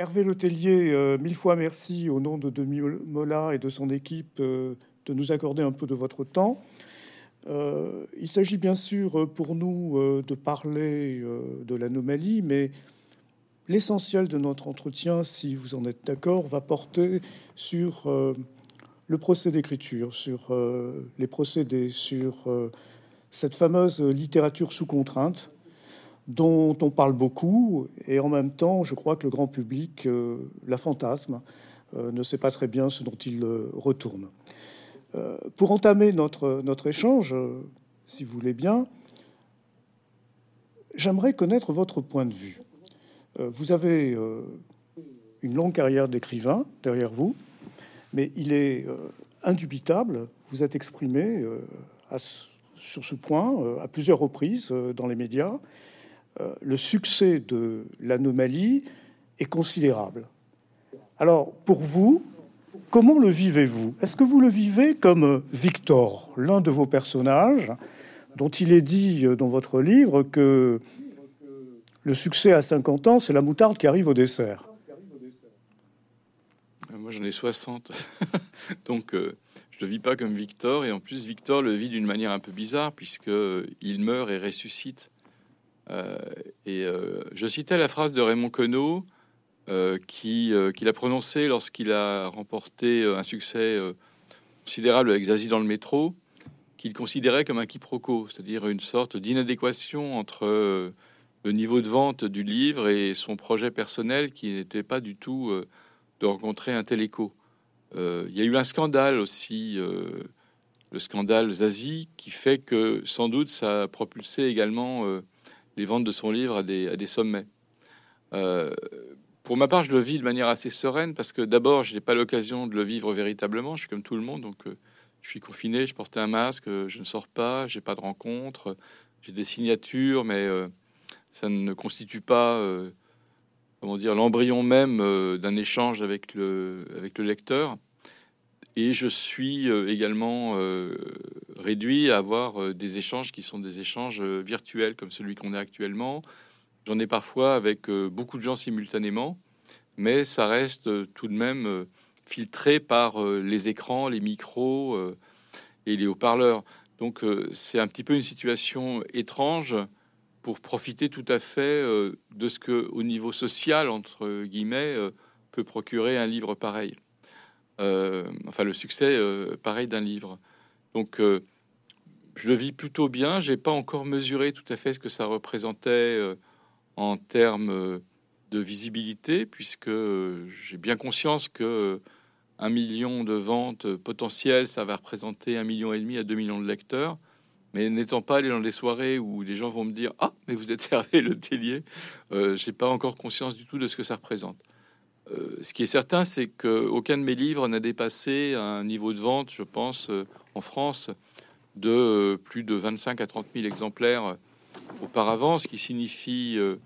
Hervé Letellier, mille fois merci au nom de Demi Mola et de son équipe de nous accorder un peu de votre temps. il s'agit bien sûr pour nous de parler de l'anomalie, mais l'essentiel de notre entretien, si vous en êtes d'accord, va porter sur le procès d'écriture, sur les procédés, sur cette fameuse littérature sous contrainte dont on parle beaucoup, et en même temps, je crois que le grand public euh, la fantasme, euh, ne sait pas très bien ce dont il euh, retourne. pour entamer notre, notre échange, si vous voulez bien, j'aimerais connaître votre point de vue. vous avez une longue carrière d'écrivain derrière vous, mais il est indubitable, vous êtes exprimé sur ce point à plusieurs reprises dans les médias, le succès de l'anomalie est considérable. Alors, pour vous, comment le vivez-vous? Est-ce que vous le vivez comme Victor, l'un de vos personnages, dont il est dit dans votre livre que le succès à 50 ans, c'est la moutarde qui arrive au dessert? Euh, Moi, j'en ai 60. Donc, euh, je ne vis pas comme Victor. Et en plus, Victor le vit d'une manière un peu bizarre, puisqu'il meurt et ressuscite. Euh, et euh, je citais la phrase de Raymond Queneau euh, qu'il a prononcée lorsqu'il a remporté un succès considérable avec Zazie dans le métro, qu'il considérait comme un quiproquo, c'est-à-dire une sorte d'inadéquation entre le niveau de vente du livre et son projet personnel qui n'était pas du tout de rencontrer un tel écho. il y a eu un scandale aussi, le scandale Zazie, qui fait que sans doute ça a propulsé également les ventes de son livre à des, sommets. Euh, pour ma part, je le vis de manière assez sereine parce que d'abord, je n'ai pas l'occasion de le vivre véritablement. Je suis comme tout le monde, donc euh, je suis confiné, je porte un masque, je ne sors pas, j'ai pas de rencontres, j'ai des signatures, mais euh, ça ne constitue pas, comment dire, l'embryon même d'un échange avec le lecteur. Et je suis également réduit à avoir euh, des échanges qui sont des échanges euh, virtuels comme celui qu'on a actuellement. J'en ai parfois avec euh, beaucoup de gens simultanément, mais ça reste tout de même filtré par les écrans, les micros et les haut-parleurs. Donc c'est un petit peu une situation étrange pour profiter tout à fait de ce que, au niveau social, entre guillemets, peut procurer un livre pareil. Enfin, le succès pareil d'un livre. Donc, je le vis plutôt bien. J'ai pas encore mesuré tout à fait ce que ça représentait euh, en termes euh, de visibilité, puisque euh, j'ai bien conscience que un million de ventes potentielles, ça va représenter un million et demi à deux millions de lecteurs. Mais n'étant pas allé dans des soirées où les gens vont me dire ah mais vous êtes Hervé Le Tellier, j'ai pas encore conscience du tout de ce que ça représente. Ce qui est certain, c'est qu'aucun de mes livres n'a dépassé un niveau de vente, je pense, en France, de euh, plus de 25 à 30 000 exemplaires euh, auparavant, ce qui signifie euh,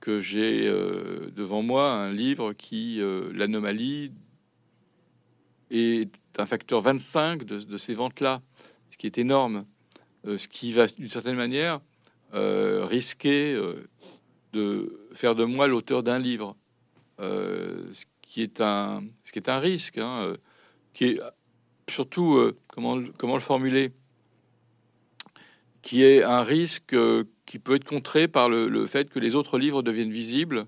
que j'ai devant moi un livre qui, l'anomalie, est un facteur 25 de, ces ventes-là, ce qui est énorme, ce qui va d'une certaine manière risquer de faire de moi l'auteur d'un livre, ce qui est un, ce qui est un risque, hein, qui est surtout comment comment le formuler qui est un risque euh, qui peut être contré par le, fait que les autres livres deviennent visibles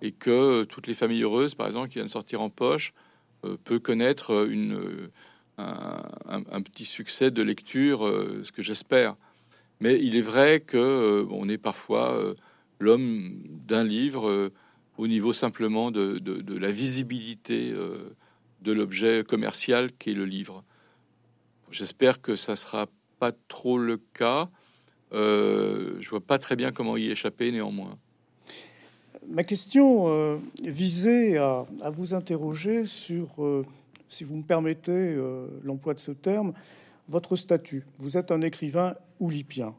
et que toutes les familles heureuses, par exemple, qui viennent sortir en poche, euh, peut connaître une, un, petit succès de lecture, euh, ce que j'espère. Mais il est vrai que on est parfois l'homme d'un livre au niveau simplement de, la visibilité de l'objet commercial qui est le livre. J'espère que ça sera pas trop le cas. Euh, je vois pas très bien comment y échapper néanmoins. Ma question euh, visait à, vous interroger sur, euh, si vous me permettez euh, l'emploi de ce terme, votre statut. Vous êtes un écrivain oulipien.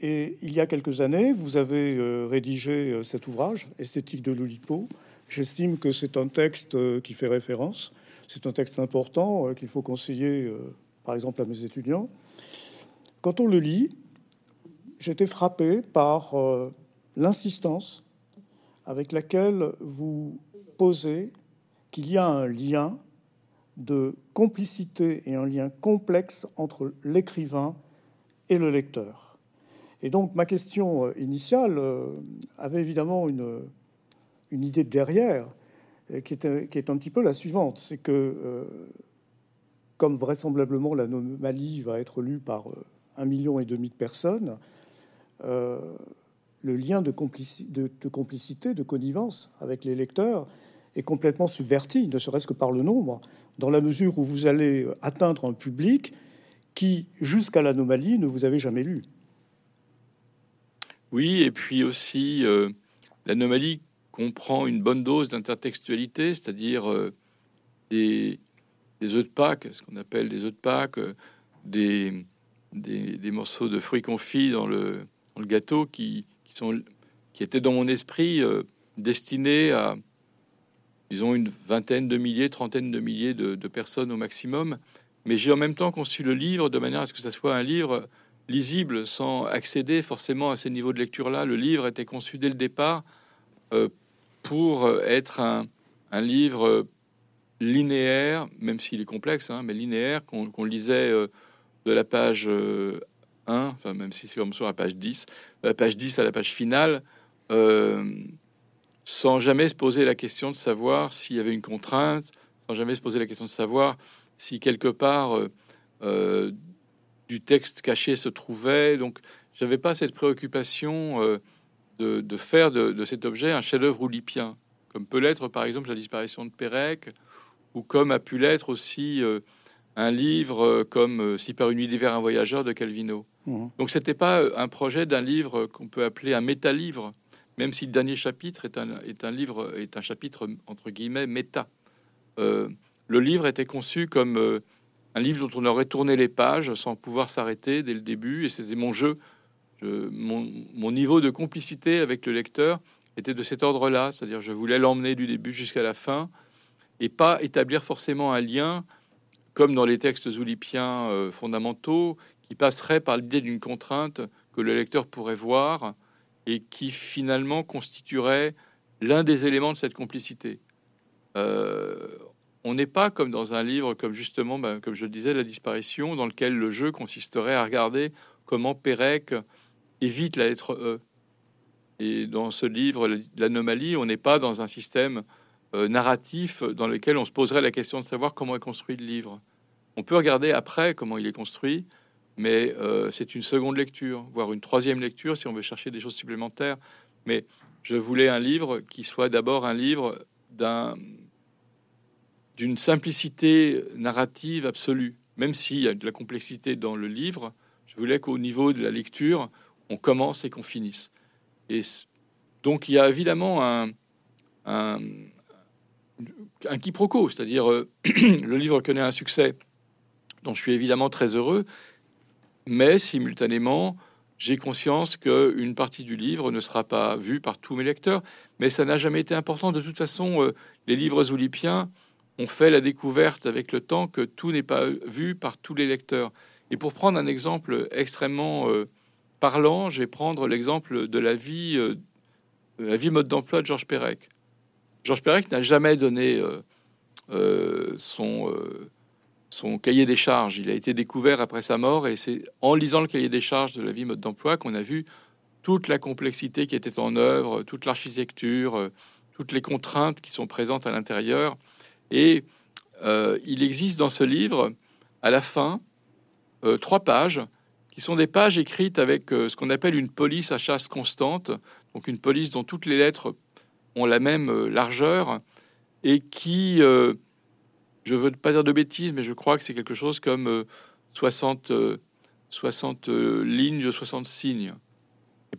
Et il y a quelques années, vous avez rédigé cet ouvrage, Esthétique de l'Oulipo. J'estime que c'est un texte qui fait référence. C'est un texte important qu'il faut conseiller, par exemple, à mes étudiants. Quand on le lit, j'étais frappé par euh, l'insistance avec laquelle vous poser qu'il y a un lien de complicité et un lien complexe entre l'écrivain et le lecteur. Et donc ma question euh, initiale euh, avait évidemment une, idée derrière, qui est, qui est un petit peu la suivante, c'est que euh, comme vraisemblablement l'anomalie va être lue par un million et demi de personnes, le lien de, de, complicité, de connivence avec les lecteurs est complètement subverti, ne serait-ce que par le nombre, dans la mesure où vous allez atteindre un public qui, jusqu'à l'anomalie, ne vous avait jamais lu. Oui, et puis aussi, euh, l'anomalie comprend une bonne dose d'intertextualité, c'est-à-dire euh, des, œufs de Pâques, ce qu'on appelle des œufs de Pâques, euh, des, des, morceaux de fruits confits dans le, dans le gâteau qui, qui, sont, qui étaient dans mon esprit destinés à ils ont une vingtaine de milliers, trentaine de milliers de, personnes au maximum. Mais j'ai en même temps conçu le livre de manière à ce que ça soit un livre lisible sans accéder forcément à ces niveaux de lecture-là. Le livre était conçu dès le départ euh, pour être un, livre linéaire, même s'il est complexe, hein, mais linéaire, qu'on lisait euh, de la page 1, euh, enfin même si c'est comme sur la page 10, de la page 10 à la page finale sans jamais se poser la question de savoir s'il y avait une contrainte, sans jamais se poser la question de savoir si quelque part du texte caché se trouvait. Donc, j'avais pas cette préoccupation euh, de, faire de, cet objet un chef-d'œuvre oulipien, comme peut l'être par exemple la disparition de Pérec, ou comme a pu l'être aussi un livre comme Si par une nuit d'hiver un voyageur de Calvino. Mmh. Donc, c'était pas un projet d'un livre qu'on peut appeler un méta-livre même si le dernier chapitre est un, est un livre, est un chapitre entre guillemets méta. Euh, le livre était conçu comme euh, un livre dont on aurait tourné les pages sans pouvoir s'arrêter dès le début, et c'était mon jeu. mon, niveau de complicité avec le lecteur était de cet ordre-là, c'est-à-dire je voulais l'emmener du début jusqu'à la fin, et pas établir forcément un lien, comme dans les textes zoulipiens euh, fondamentaux, qui passerait par l'idée d'une contrainte que le lecteur pourrait voir et qui finalement constituerait l'un des éléments de cette complicité. Euh, on n'est pas comme dans un livre comme justement, ben, comme je le disais, La disparition, dans lequel le jeu consisterait à regarder comment Pérec évite la lettre E. Et dans ce livre, l'anomalie, on n'est pas dans un système euh, narratif dans lequel on se poserait la question de savoir comment est construit le livre. On peut regarder après comment il est construit, mais euh, c'est une seconde lecture, voire une troisième lecture si on veut chercher des choses supplémentaires. Mais je voulais un livre qui soit d'abord un livre d'une simplicité narrative absolue, même s'il y a de la complexité dans le livre. Je voulais qu'au niveau de la lecture, on commence et qu'on finisse. Et donc il y a évidemment un, un, quiproquo, c'est-à-dire euh, le livre connaît un succès dont je suis évidemment très heureux, mais simultanément, j'ai conscience qu'une partie du livre ne sera pas vue par tous mes lecteurs, mais ça n'a jamais été important. De toute façon, euh, les livres oulipiens ont fait la découverte avec le temps que tout n'est pas vu par tous les lecteurs. Et pour prendre un exemple extrêmement euh, parlant, je vais prendre l'exemple de la vie, euh, la vie mode d'emploi de Georges Perec. Georges Perec n'a jamais donné son son cahier des charges. Il a été découvert après sa mort et c'est en lisant le cahier des charges de la vie mode d'emploi qu'on a vu toute la complexité qui était en œuvre, toute l'architecture, euh, toutes les contraintes qui sont présentes à l'intérieur. Et euh, il existe dans ce livre, à la fin, euh, trois pages qui sont des pages écrites avec ce qu'on appelle une police à chasse constante, donc une police dont toutes les lettres ont la même largeur et qui je veux pas dire de bêtises, mais je crois que c'est quelque chose comme 60, 60 lignes de 60 signes.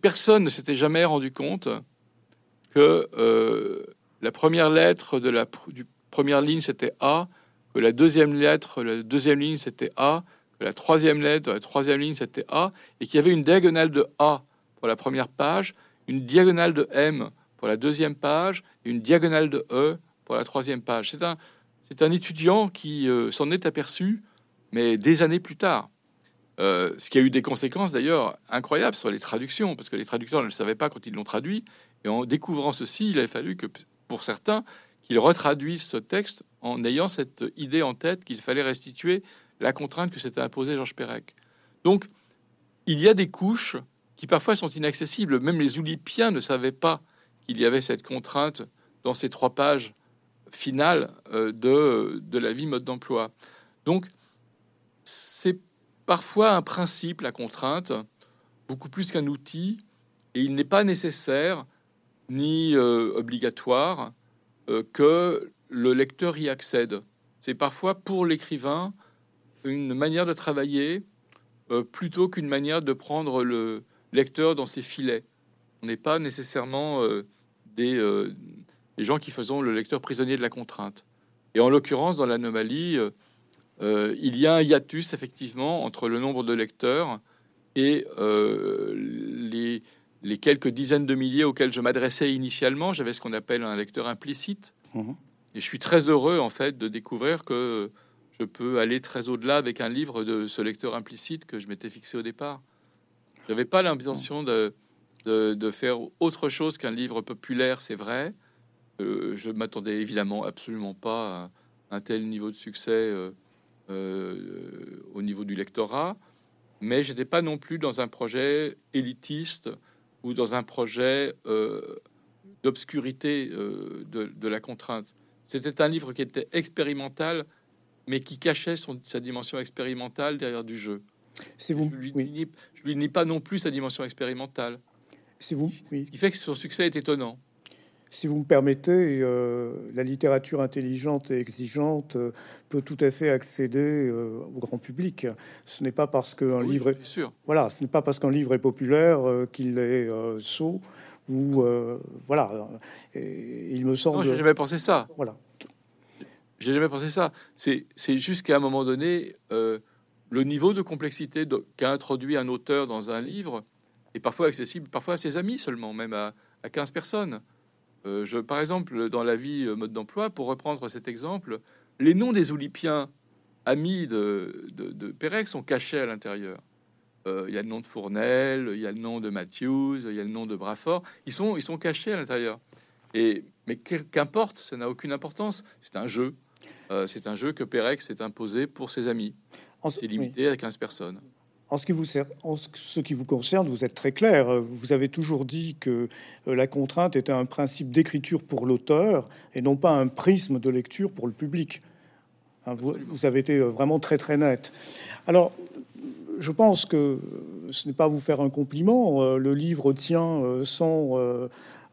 Personne ne s'était jamais rendu compte que euh, la première lettre de la première ligne c'était A, que la deuxième lettre, la deuxième ligne c'était A, que la troisième lettre la troisième ligne c'était A, et qu'il y avait une diagonale de A pour la première page, une diagonale de M pour la deuxième page, et une diagonale de E pour la troisième page. C'est un, c'est un étudiant qui euh, s'en est aperçu, mais des années plus tard. Euh, ce qui a eu des conséquences d'ailleurs incroyables sur les traductions, parce que les traducteurs ne le savaient pas quand ils l'ont traduit. Et en découvrant ceci, il a fallu que, pour certains, qu'il retraduise ce texte en ayant cette idée en tête qu'il fallait restituer la contrainte que s'était imposée Georges Perec. Donc, il y a des couches qui parfois sont inaccessibles. Même les Oulipiens ne savaient pas qu'il y avait cette contrainte dans ces trois pages finales euh, de, de la vie mode d'emploi. Donc, c'est parfois un principe, la contrainte, beaucoup plus qu'un outil, et il n'est pas nécessaire ni euh, obligatoire que le lecteur y accède. C'est parfois pour l'écrivain une manière de travailler euh, plutôt qu'une manière de prendre le lecteur dans ses filets. On n'est pas nécessairement des, des, gens qui faisons le lecteur prisonnier de la contrainte. Et en l'occurrence, dans l'anomalie, il y a un hiatus effectivement entre le nombre de lecteurs et les les quelques dizaines de milliers auxquels je m'adressais initialement, j'avais ce qu'on appelle un lecteur implicite. Mhm. Et je suis très heureux en fait de découvrir que je peux aller très au-delà avec un livre de ce lecteur implicite que je m'étais fixé au départ. Je n'avais pas l'intention de, de, faire autre chose qu'un livre populaire, c'est vrai. Euh, je m'attendais évidemment absolument pas à un tel niveau de succès euh, euh, au niveau du lectorat, mais j'étais pas non plus dans un projet élitiste ou dans un projet euh, d'obscurité euh, de, la contrainte. C'était un livre qui était expérimental, mais qui cachait son, sa dimension expérimentale derrière du jeu. C'est vous. Je lui, nie, lui nie pas non plus sa dimension expérimentale. C'est vous. Ce qui fait que son succès est étonnant. Si vous me permettez, euh, la littérature intelligente et exigeante euh, peut tout à fait accéder euh, au grand public. Ce n'est pas parce qu'un livre est sûr. voilà, ce n'est pas parce qu'un livre est populaire qu'il est sot ou voilà. il me semble. Non, j'ai jamais pensé ça. Voilà. J'ai jamais pensé ça. C'est c'est juste qu'à un moment donné, le niveau de complexité qu'a introduit un auteur dans un livre est parfois accessible, parfois à ses amis seulement, même à, à 15 personnes. Euh, je, par exemple, dans la vie euh, mode d'emploi, pour reprendre cet exemple, les noms des Oulipiens amis de, de, Pérec sont cachés à l'intérieur. Euh, il y a le nom de Fournel, il y a le nom de Matthews, il y a le nom de Brafort. Ils sont, ils sont cachés à l'intérieur. Et mais qu'importe, ça n'a aucune importance. C'est un jeu. c'est un jeu que Pérec s'est imposé pour ses amis. C'est limité à 15 personnes. En ce, qui vous, en ce qui vous concerne, vous êtes très clair. Vous avez toujours dit que euh, la contrainte était un principe d'écriture pour l'auteur et non pas un prisme de lecture pour le public. Hein, vous, avez été euh, vraiment très très net. Alors, je pense que ce n'est pas vous faire un compliment. Euh, le livre tient sans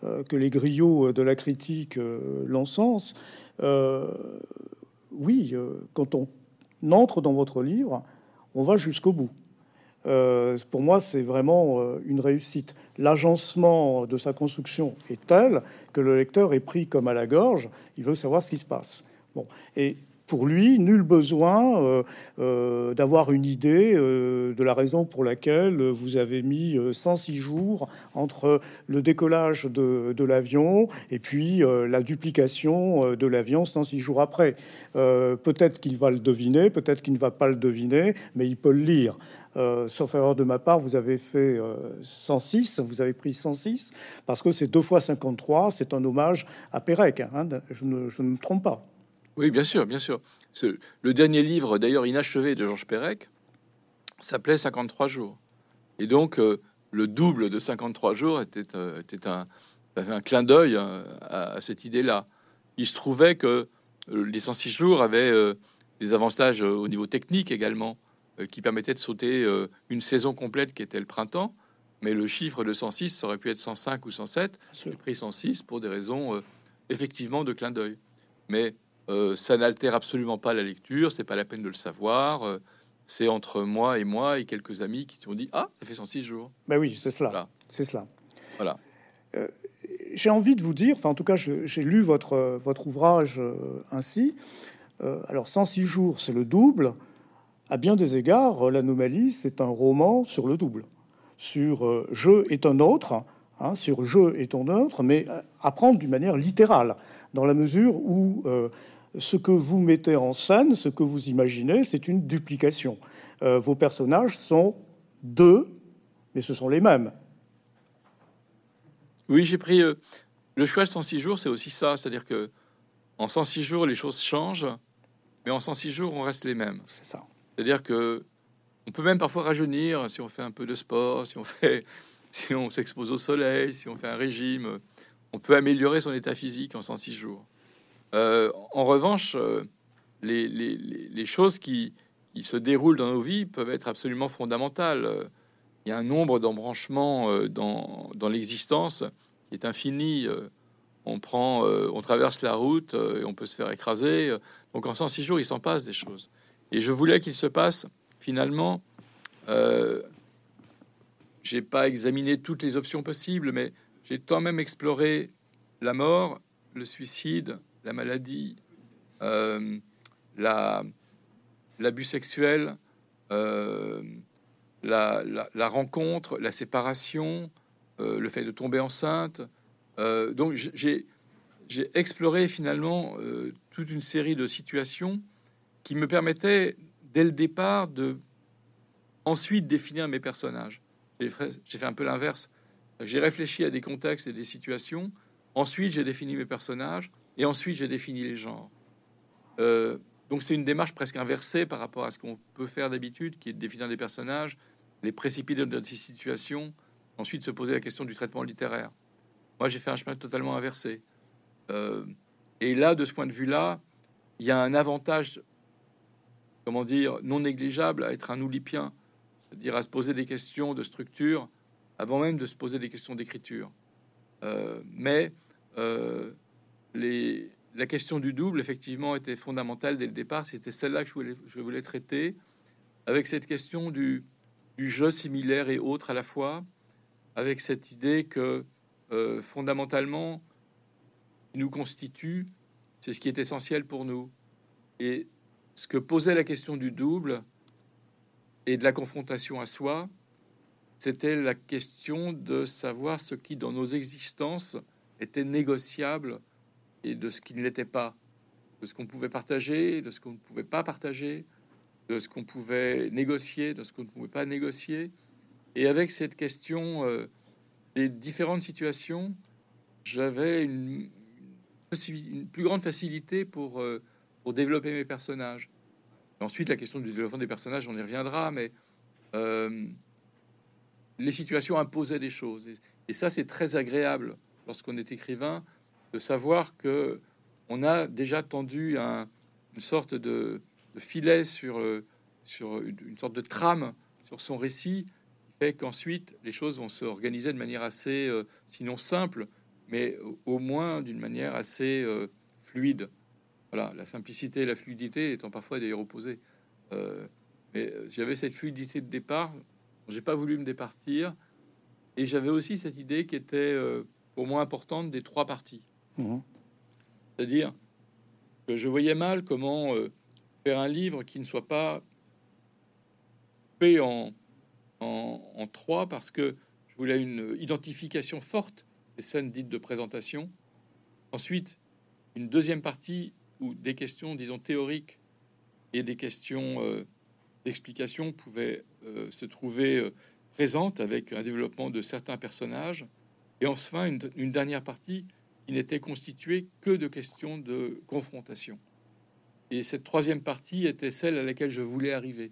que les griots de la critique l'encensent. Oui, quand on entre dans votre livre, on va jusqu'au bout. Euh, pour moi, c'est vraiment euh, une réussite. L'agencement de sa construction est tel que le lecteur est pris comme à la gorge. Il veut savoir ce qui se passe. Bon, et pour lui, nul besoin euh, euh, d'avoir une idée euh, de la raison pour laquelle vous avez mis 106 jours entre le décollage de, l'avion et puis la duplication de l'avion 106 jours après. peut-être qu'il va le deviner, peut-être qu'il ne va pas le deviner, mais il peut le lire. sauf erreur de ma part, vous avez fait 106, vous avez pris 106, parce que c'est deux fois 53, c'est un hommage à Pérec, hein, je ne me trompe pas. Oui, bien sûr, bien sûr. le dernier livre, d'ailleurs inachevé de Georges Perec, s'appelait 53 jours. Et donc, euh, le double de 53 jours était, euh, était un, un, clin d'œil euh, à, cette idée-là. Il se trouvait que les 106 jours avaient des avantages au niveau technique également, qui permettaient de sauter une saison complète qui était le printemps. Mais le chiffre de 106, ça aurait pu être 105 ou 107. J'ai pris 106 pour des raisons effectivement de clin d'œil. Mais euh, ça n'altère absolument pas la lecture, c'est pas la peine de le savoir. Euh, c'est entre moi et moi et quelques amis qui ont dit Ah, ça fait 106 jours. Ben oui, c'est cela. C'est cela. Voilà. Euh, j'ai envie de vous dire, enfin, en tout cas, j'ai lu votre, votre ouvrage ainsi. alors, 106 jours, c'est le double. À bien des égards, l'anomalie, c'est un roman sur le double. Sur je est un autre, hein, sur je est un autre, mais à prendre d'une manière littérale, dans la mesure où ce que vous mettez en scène, ce que vous imaginez, c'est une duplication. Euh, vos personnages sont deux, mais ce sont les mêmes. Oui, j'ai pris euh, le choix de 106 jours, c'est aussi ça, c'est-à-dire que en 106 jours, les choses changent, mais en 106 jours, on reste les mêmes. C'est ça. C'est-à-dire que on peut même parfois rajeunir si on fait un peu de sport, si on fait, si on s'expose au soleil, si on fait un régime. On peut améliorer son état physique en 106 jours. Euh, en revanche, euh, les, choses qui, se déroulent dans nos vies peuvent être absolument fondamentales. Il y a un nombre d'embranchements euh, dans, l'existence qui est infini. On traverse la route et on peut se faire écraser. Donc en 106 jours, il s'en passe des choses. Et je voulais qu'il se passe finalement. Euh, j'ai pas examiné toutes les options possibles, mais j'ai quand même exploré la mort, le suicide, la maladie, euh, la l'abus sexuel, euh, la, rencontre, la séparation, euh, le fait de tomber enceinte. Donc j'ai exploré finalement toute une série de situations qui me permettaient dès le départ de ensuite définir mes personnages. J'ai fait un peu l'inverse. J'ai réfléchi à des contextes et des situations. Ensuite, j'ai défini mes personnages. Et ensuite, j'ai défini les genres. Euh, donc, c'est une démarche presque inversée par rapport à ce qu'on peut faire d'habitude, qui est de définir des personnages, les précipiter dans ces situations, ensuite se poser la question du traitement littéraire. Moi, j'ai fait un chemin totalement inversé. Euh, et là, de ce point de vue-là, il y a un avantage comment dire, non négligeable à être un oulipien, c'est-à-dire à se poser des questions de structure avant même de se poser des questions d'écriture. Euh, mais euh, les, la question du double, effectivement, était fondamentale dès le départ. C'était celle-là que je voulais, traiter, avec cette question du, du, jeu similaire et autre à la fois, avec cette idée que euh, fondamentalement, nous constitue, c'est ce qui est essentiel pour nous. Et ce que posait la question du double et de la confrontation à soi, c'était la question de savoir ce qui, dans nos existences, était négociable et de ce qui ne l'était pas, de ce qu'on pouvait partager, de ce qu'on ne pouvait pas partager, de ce qu'on pouvait négocier, de ce qu'on ne pouvait pas négocier. Et avec cette question euh, des différentes situations, j'avais une, plus grande facilité pour euh, développer mes personnages. ensuite, la question du développement des personnages, on y reviendra, mais euh, les situations imposaient des choses. Et, ça, c'est très agréable lorsqu'on est écrivain de savoir que on a déjà tendu un, une sorte de, filet sur, euh, sur une, sorte de trame sur son récit qui fait qu'ensuite les choses vont se organiser de manière assez, euh, sinon simple, mais au moins d'une manière assez fluide. Voilà, la simplicité et la fluidité étant parfois d'ailleurs opposées. Euh, mais euh, j'avais cette fluidité de départ, j'ai pas voulu me départir, et j'avais aussi cette idée qui était euh, au moins importante des trois parties. Mhm. C'est-à-dire que je voyais mal comment faire un livre qui ne soit pas fait en, en, en, trois, parce que je voulais une identification forte des scènes dites de présentation. Ensuite, une deuxième partie où des questions, disons, théoriques et des questions euh, d'explication pouvaient euh, se trouver euh, présentes avec un développement de certains personnages. Et enfin, une, une dernière partie qui n'était constituée que de questions de confrontation. Et cette troisième partie était celle à laquelle je voulais arriver.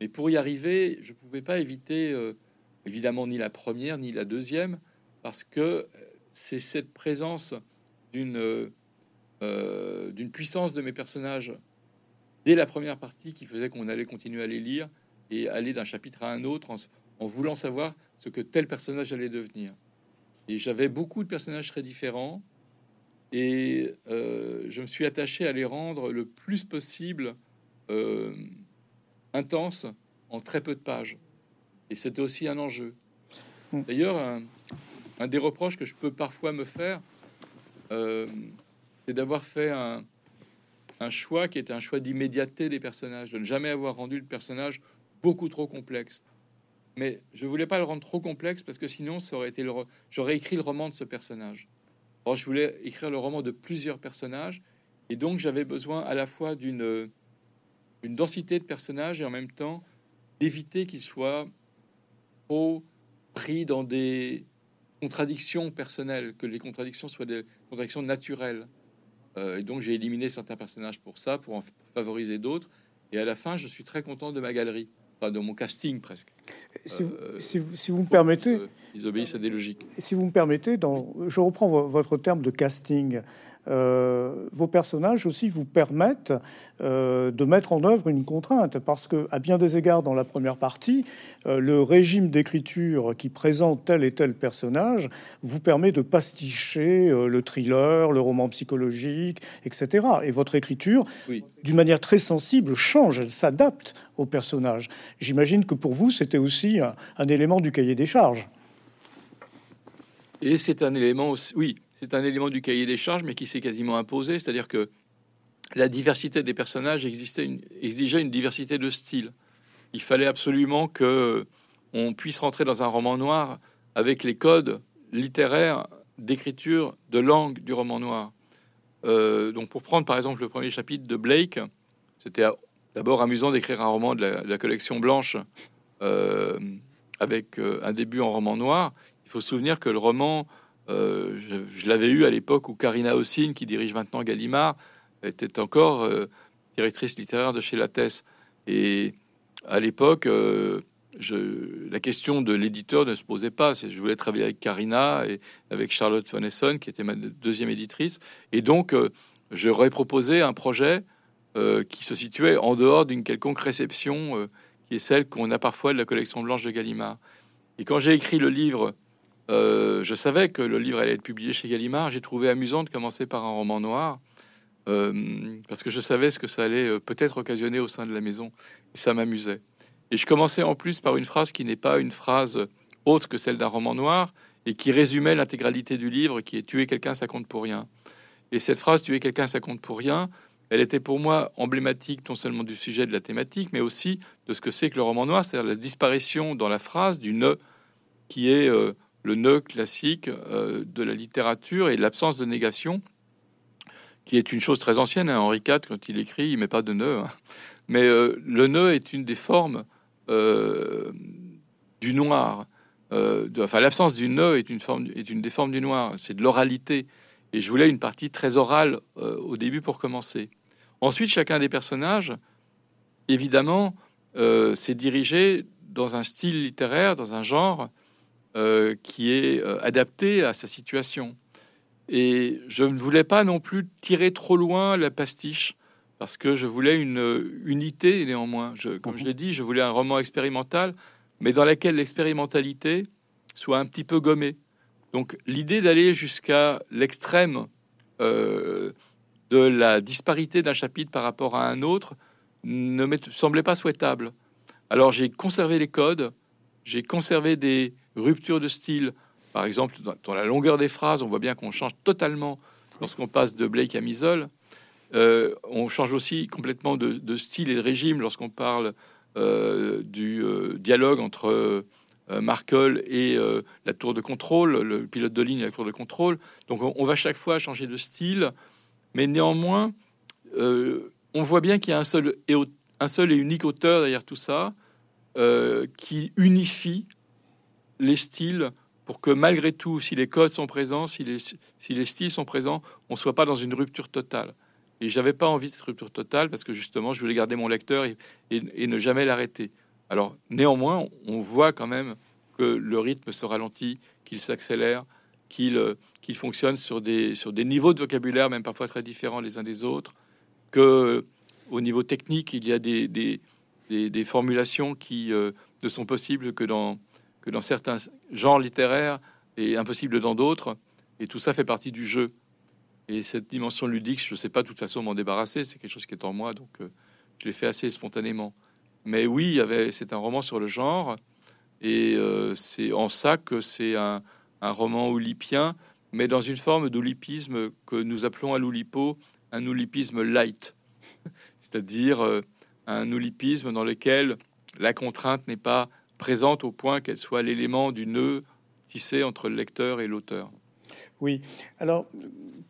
Mais pour y arriver, je ne pouvais pas éviter, évidemment, ni la première, ni la deuxième, parce que c'est cette présence euh, d'une puissance de mes personnages dès la première partie qui faisait qu'on allait continuer à les lire et aller d'un chapitre à un autre en, voulant savoir ce que tel personnage allait devenir. Et j'avais beaucoup de personnages très différents et euh, je me suis attaché à les rendre le plus possible euh, intense en très peu de pages. Et c'était aussi un enjeu. Hmm. D'ailleurs, un, un, des reproches que je peux parfois me faire, euh, c'est d'avoir fait un, choix qui était un choix d'immédiateté des personnages, de ne jamais avoir rendu le personnage beaucoup trop complexe. Mais je voulais pas le rendre trop complexe parce que sinon, ça aurait été le j'aurais écrit le roman de ce personnage. Or, je voulais écrire le roman de plusieurs personnages et donc j'avais besoin à la fois d'une une densité de personnages et en même temps d'éviter qu'ils soient trop pris dans des contradictions personnelles, que les contradictions soient des contradictions naturelles. et donc j'ai éliminé certains personnages pour ça, pour en favoriser d'autres. Et à la fin, je suis très content de ma galerie, pas de mon casting presque. Si, vous, si, vous, me permettez, ils obéissent à des logiques. Si vous me permettez, dans, je reprends votre terme de casting. Euh, vos personnages aussi vous permettent euh, de mettre en œuvre une contrainte, parce que, à bien des égards, dans la première partie, euh, le régime d'écriture qui présente tel et tel personnage vous permet de pasticher le thriller, le roman psychologique, etc. Et votre écriture, d'une manière très sensible, change, elle s'adapte au personnage. J'imagine que pour vous, c'était aussi un élément du cahier des charges. Et c'est un élément aussi, oui, c'est un élément du cahier des charges, mais qui s'est quasiment imposé, c'est-à-dire que la diversité des personnages exigeait une diversité de style. Il fallait absolument que on puisse rentrer dans un roman noir avec les codes littéraires d'écriture, de langue du roman noir. Euh, donc, pour prendre par exemple le premier chapitre de Blake, c'était d'abord amusant d'écrire un roman de la, collection blanche euh, avec euh, un début en roman noir. Il faut se souvenir que le roman euh, je, l'avais eu à l'époque où Karina Ossine, qui dirige maintenant Gallimard, était encore euh, directrice littéraire de chez Lattès. Et à l'époque, euh, la question de l'éditeur ne se posait pas. Je voulais travailler avec Karina et avec Charlotte von Essen, qui était ma deuxième éditrice. Et donc, j'aurais proposé un projet qui se situait en dehors d'une quelconque réception, qui est celle qu'on a parfois de la collection blanche de Gallimard. Et quand j'ai écrit le livre euh, je savais que le livre allait être publié chez Gallimard. J'ai trouvé amusant de commencer par un roman noir euh, parce que je savais ce que ça allait euh, peut-être occasionner au sein de la maison et ça m'amusait. Et je commençais en plus par une phrase qui n'est pas une phrase autre que celle d'un roman noir et qui résumait l'intégralité du livre, qui est tuer quelqu'un, ça compte pour rien. Et cette phrase tuer quelqu'un, ça compte pour rien, elle était pour moi emblématique non seulement du sujet de la thématique, mais aussi de ce que c'est que le roman noir, c'est-à-dire la disparition dans la phrase du ne qui est le nœud classique euh, de la littérature et l'absence de négation, qui est une chose très ancienne. Hein. Henri IV, quand il écrit, il met pas de nœud. Hein. Mais euh, le nœud est une des formes euh, du noir. enfin, l'absence du nœud est une, forme, est une des formes du noir. C'est de l'oralité. Et je voulais une partie très orale au début pour commencer. Ensuite, chacun des personnages, évidemment, s'est dirigé dans un style littéraire, dans un genre euh, qui est euh, adapté à sa situation. Et je ne voulais pas non plus tirer trop loin la pastiche, parce que je voulais une euh, unité néanmoins. Je, comme je l'ai dit, je voulais un roman expérimental, mais dans lequel l'expérimentalité soit un petit peu gommée. Donc l'idée d'aller jusqu'à l'extrême de la disparité d'un chapitre par rapport à un autre ne me semblait pas souhaitable. Alors j'ai conservé les codes, j'ai conservé des, rupture de style. Par exemple, dans, la longueur des phrases, on voit bien qu'on change totalement lorsqu'on passe de Blake à Misol. Euh, on change aussi complètement de, style et de régime lorsqu'on parle euh, du euh, dialogue entre Markle et la tour de contrôle, le pilote de ligne et la tour de contrôle. Donc on, va chaque fois changer de style, mais néanmoins, on voit bien qu'il y a un seul et unique auteur derrière tout ça, qui unifie les styles pour que malgré tout, si les codes sont présents, si les, si les styles sont présents, on ne soit pas dans une rupture totale. Et j'avais pas envie de cette rupture totale parce que justement, je voulais garder mon lecteur et, et, ne jamais l'arrêter. Alors, néanmoins, on voit quand même que le rythme se ralentit, qu'il s'accélère, qu'il qu'il fonctionne sur des, sur des niveaux de vocabulaire, même parfois très différents les uns des autres, que au niveau technique, il y a des, des, des, formulations qui euh, ne sont possibles que dans, dans certains genres littéraires et impossible dans d'autres. Et tout ça fait partie du jeu. Et cette dimension ludique, je ne sais pas de toute façon m'en débarrasser. C'est quelque chose qui est en moi, donc euh, je l'ai fait assez spontanément. Mais oui, c'est un roman sur le genre, et euh, c'est en ça que c'est un, roman oulipien, mais dans une forme d'oulipisme que nous appelons à l'oulipo un oulipisme light, c'est-à-dire euh, un oulipisme dans lequel la contrainte n'est pas présente au point qu'elle soit l'élément du nœud tissé entre le lecteur et l'auteur. Oui, alors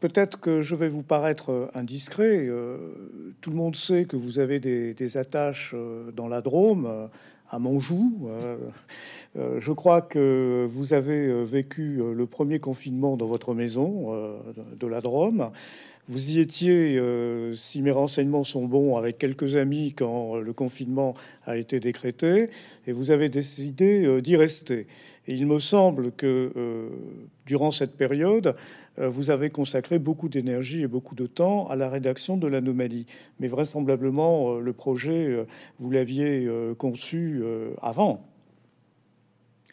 peut-être que je vais vous paraître euh, indiscret. Euh, tout le monde sait que vous avez des, attaches euh, dans la Drôme, à Montjoux. je crois que vous avez vécu le premier confinement dans votre maison de la Drôme. Vous y étiez, si mes renseignements sont bons, avec quelques amis quand le confinement a été décrété, et vous avez décidé d'y rester. Et il me semble que durant cette période, euh, vous avez consacré beaucoup d'énergie et beaucoup de temps à la rédaction de l'anomalie. Mais vraisemblablement, euh, le projet, euh, vous l'aviez conçu avant.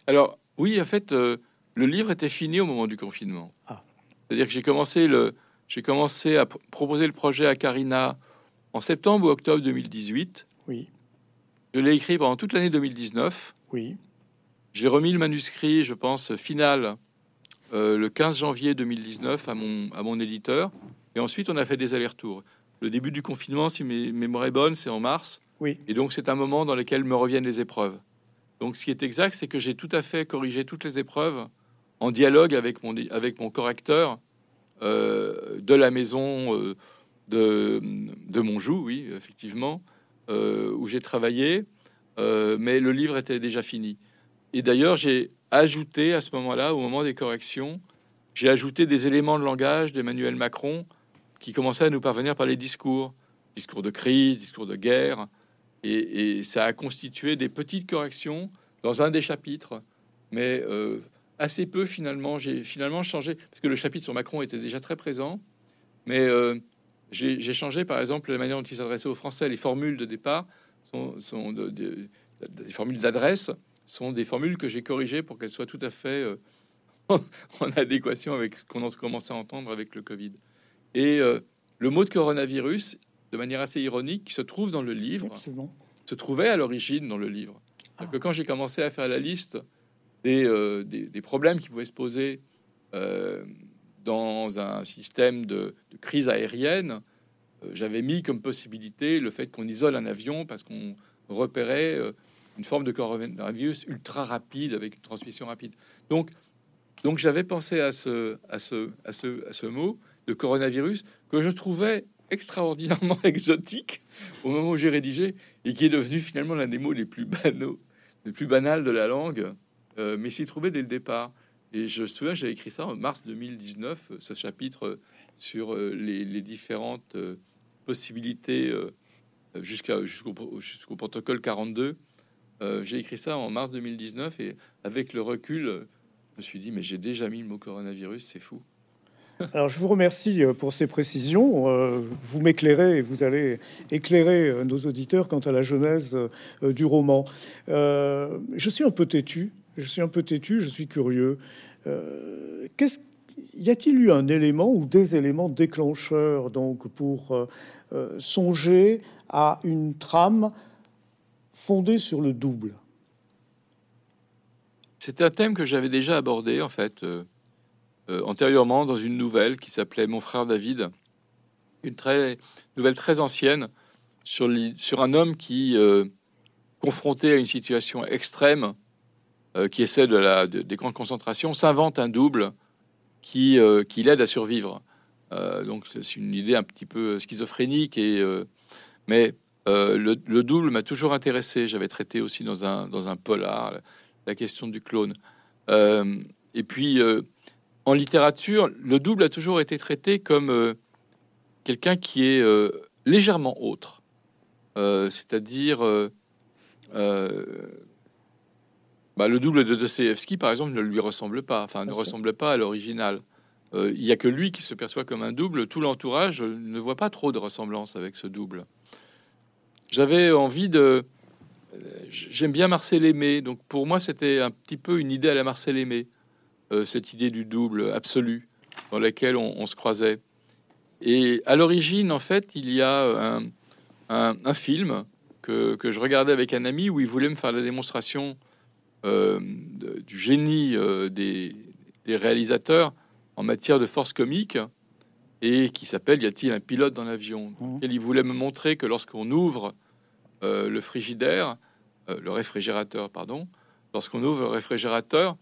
Alors, oui, en fait, le livre était fini au moment du confinement. Ah. C'est-à-dire que j'ai commencé, le, j'ai commencé à proposer le projet à Karina en septembre ou octobre 2018. Oui. Je l'ai écrit pendant toute l'année 2019. Oui. J'ai remis le manuscrit, je pense, final euh, le 15 janvier 2019 à mon, à mon éditeur. Et ensuite, on a fait des allers-retours. Le début du confinement, si mes mémoires est bonne, c'est en mars. Oui. Et donc, c'est un moment dans lequel me reviennent les épreuves. Donc, ce qui est exact, c'est que j'ai tout à fait corrigé toutes les épreuves en dialogue avec mon, avec mon correcteur de la maison euh, de, de Montjoux, oui, effectivement, où j'ai travaillé. mais le livre était déjà fini. Et d'ailleurs, j'ai ajouté à ce moment-là, au moment des corrections, j'ai ajouté des éléments de langage d'Emmanuel Macron qui commençaient à nous parvenir par les discours, discours de crise, discours de guerre, et, ça a constitué des petites corrections dans un des chapitres, mais euh, assez peu finalement. J'ai finalement changé parce que le chapitre sur Macron était déjà très présent, mais euh, j'ai changé par exemple la manière dont il s'adressait aux Français. Les formules de départ sont, sont des formules d'adresse sont des formules que j'ai corrigées pour qu'elles soient tout à fait euh, en adéquation avec ce qu'on a commencé à entendre avec le Covid. Et euh, le mot de coronavirus, de manière assez ironique, se trouve dans le livre, se trouvait à l'origine dans le livre. Ah. Que quand j'ai commencé à faire la liste des, euh, des, problèmes qui pouvaient se poser dans un système de, crise aérienne, j'avais mis comme possibilité le fait qu'on isole un avion parce qu'on repérait une forme de coronavirus ultra rapide avec une transmission rapide. Donc, donc j'avais pensé à ce, à, ce, à, ce, à ce mot de coronavirus que je trouvais extraordinairement exotique au moment où j'ai rédigé et qui est devenu finalement l'un des mots les plus banaux, les plus banals de la langue, euh, mais s'y trouvait dès le départ. Et je me souviens, j'ai écrit ça en mars 2019, ce chapitre sur euh, les, différentes euh, possibilités jusqu'à jusqu'au protocole 42 euh, j'ai écrit ça en mars 2019 et avec le recul, je me suis dit, mais j'ai déjà mis le mot coronavirus, c'est fou. Alors, je vous remercie euh, pour ces précisions. Euh, vous m'éclairez et vous allez éclairer nos auditeurs quant à la genèse du roman. je suis un peu têtu. Je suis un peu têtu. Je suis curieux. Qu'est-ce y a-t-il eu un élément ou des éléments déclencheurs donc pour songer à une trame fondé sur le double? C'est un thème que j'avais déjà abordé en fait euh, euh, antérieurement dans une nouvelle qui s'appelait Mon frère David, une très nouvelle très ancienne sur, un homme qui, euh, confronté à une situation extrême, qui essaie de la, des camps de concentration, s'invente un double qui, qui l'aide à survivre. donc c'est une idée un petit peu schizophrénique et mais euh, le, double m'a toujours intéressé. J'avais traité aussi dans un, dans un polar la question du clone. Euh, et puis, euh, en littérature, le double a toujours été traité comme quelqu'un qui est légèrement autre. C'est-à-dire, bah, le double de Dostoevsky, par exemple, ne lui ressemble pas, enfin, ne ressemble pas à l'original. Il n'y a que lui qui se perçoit comme un double. Tout l'entourage ne voit pas trop de ressemblance avec ce double. J'avais envie de. J'aime bien Marcel Aimé, donc pour moi c'était un petit peu une idée à la Marcel Aimé, euh, cette idée du double absolu dans laquelle on, se croisait. Et à l'origine, en fait, il y a un, film que, je regardais avec un ami où il voulait me faire la démonstration euh, du génie euh, des, réalisateurs en matière de force comique et qui s'appelle Y a-t-il un pilote dans l'avion mmh. Il voulait me montrer que lorsqu'on ouvre euh, le frigidaire, le réfrigérateur, pardon, lorsqu'on ouvre le réfrigérateur,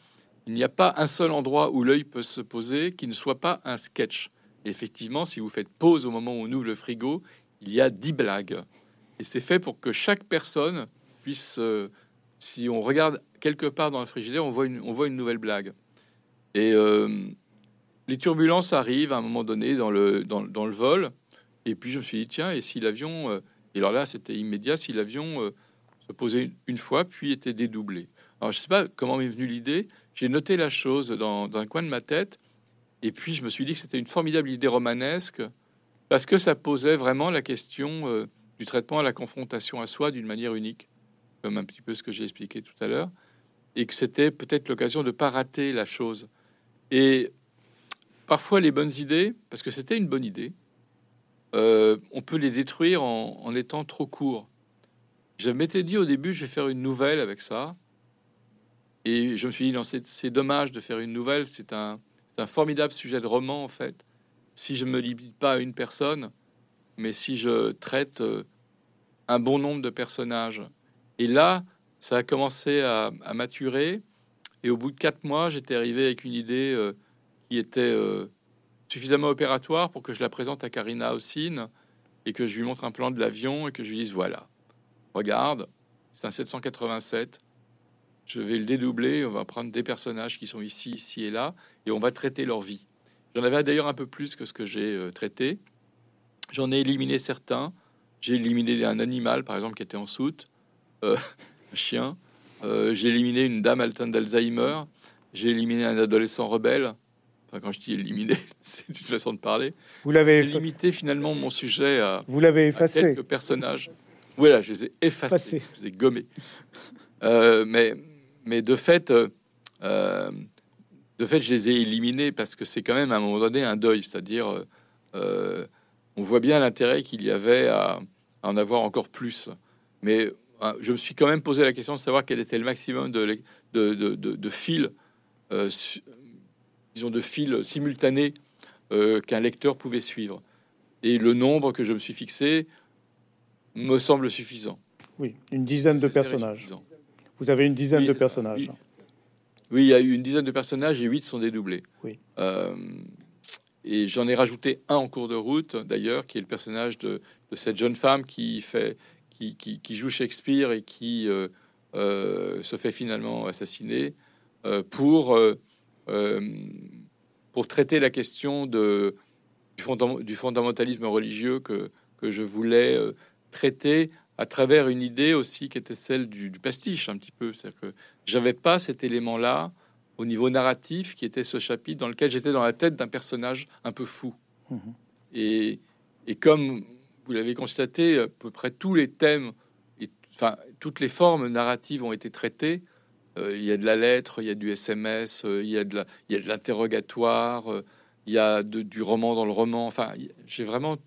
il n'y a pas un seul endroit où l'œil peut se poser qui ne soit pas un sketch. effectivement, si vous faites pause au moment où on ouvre le frigo, il y a dix blagues. Et c'est fait pour que chaque personne puisse, si on regarde quelque part dans le frigidaire, on voit une, nouvelle blague. Et les turbulences arrivent à un moment donné dans le, vol. Et puis je me suis dit, tiens, et si l'avion, euh, et alors là c'était immédiat, si l'avion euh, se posait une, fois, puis était dédoublé. Alors je sais pas comment m'est venue l'idée, j'ai noté la chose dans, un coin de ma tête, et puis je me suis dit que c'était une formidable idée romanesque, parce que ça posait vraiment la question euh, du traitement à la confrontation à soi d'une manière unique, comme un petit peu ce que j'ai expliqué tout à l'heure, et que c'était peut-être l'occasion de pas rater la chose. Et parfois les bonnes idées, parce que c'était une bonne idée, euh, on peut les détruire en, étant trop court. Je m'étais dit au début, je vais faire une nouvelle avec ça. Et je me suis dit, non, c'est dommage de faire une nouvelle. C'est un, formidable sujet de roman, en fait. Si je me limite pas à une personne, mais si je traite euh, un bon nombre de personnages. Et là, ça a commencé à, maturer. Et au bout de quatre mois, j'étais arrivé avec une idée euh, qui était euh, suffisamment opératoire pour que je la présente à Karina Ossine et que je lui montre un plan de l'avion et que je lui dise voilà, regarde, c'est un 787. Je vais le dédoubler. On va prendre des personnages qui sont ici, ici et là, et on va traiter leur vie. J'en avais d'ailleurs un peu plus que ce que j'ai euh, traité. J'en ai éliminé certains. J'ai éliminé un animal, par exemple, qui était en soute, un chien. j'ai éliminé une dame atteinte d'Alzheimer. J'ai éliminé un adolescent rebelle quand je dis éliminer, c'est une façon de parler. Vous l'avez limité finalement mon sujet à. Vous l'avez effacé. quelques personnages. Voilà, je les ai effacés, je les ai gommés. Euh, mais, mais de fait, euh, euh, de fait, je les ai éliminés parce que c'est quand même à un moment donné un deuil, c'est-à-dire, on voit bien l'intérêt qu'il y avait à, en avoir encore plus. Mais je me suis quand même posé la question de savoir quel était le maximum de, de, de, de, de fils disons, de fils simultanés euh, qu'un lecteur pouvait suivre. Et le nombre que je me suis fixé me semble suffisant. Oui, une dizaine de personnages. Vous avez une dizaine de personnages. Oui. il y a eu une dizaine de personnages et huit sont dédoublés. Oui. Euh, et j'en ai rajouté un en cours de route, d'ailleurs, qui est le personnage de, cette jeune femme qui fait, qui, qui, joue Shakespeare et qui euh, se fait finalement assassiner pour euh, pour traiter la question de, du, fondamentalisme religieux que, que je voulais euh, traiter à travers une idée aussi qui était celle du, pastiche un petit peu. C'est-à-dire que j'avais pas cet élément-là au niveau narratif qui était ce chapitre dans lequel j'étais dans la tête d'un personnage un peu fou. Mmh. Et, et, comme vous l'avez constaté, à peu près tous les thèmes, et, enfin toutes les formes narratives ont été traitées. Euh, il y a de la lettre, il y a du SMS, euh, il y a de l'interrogatoire, euh, il y a du roman dans le roman. Enfin, j'ai vraiment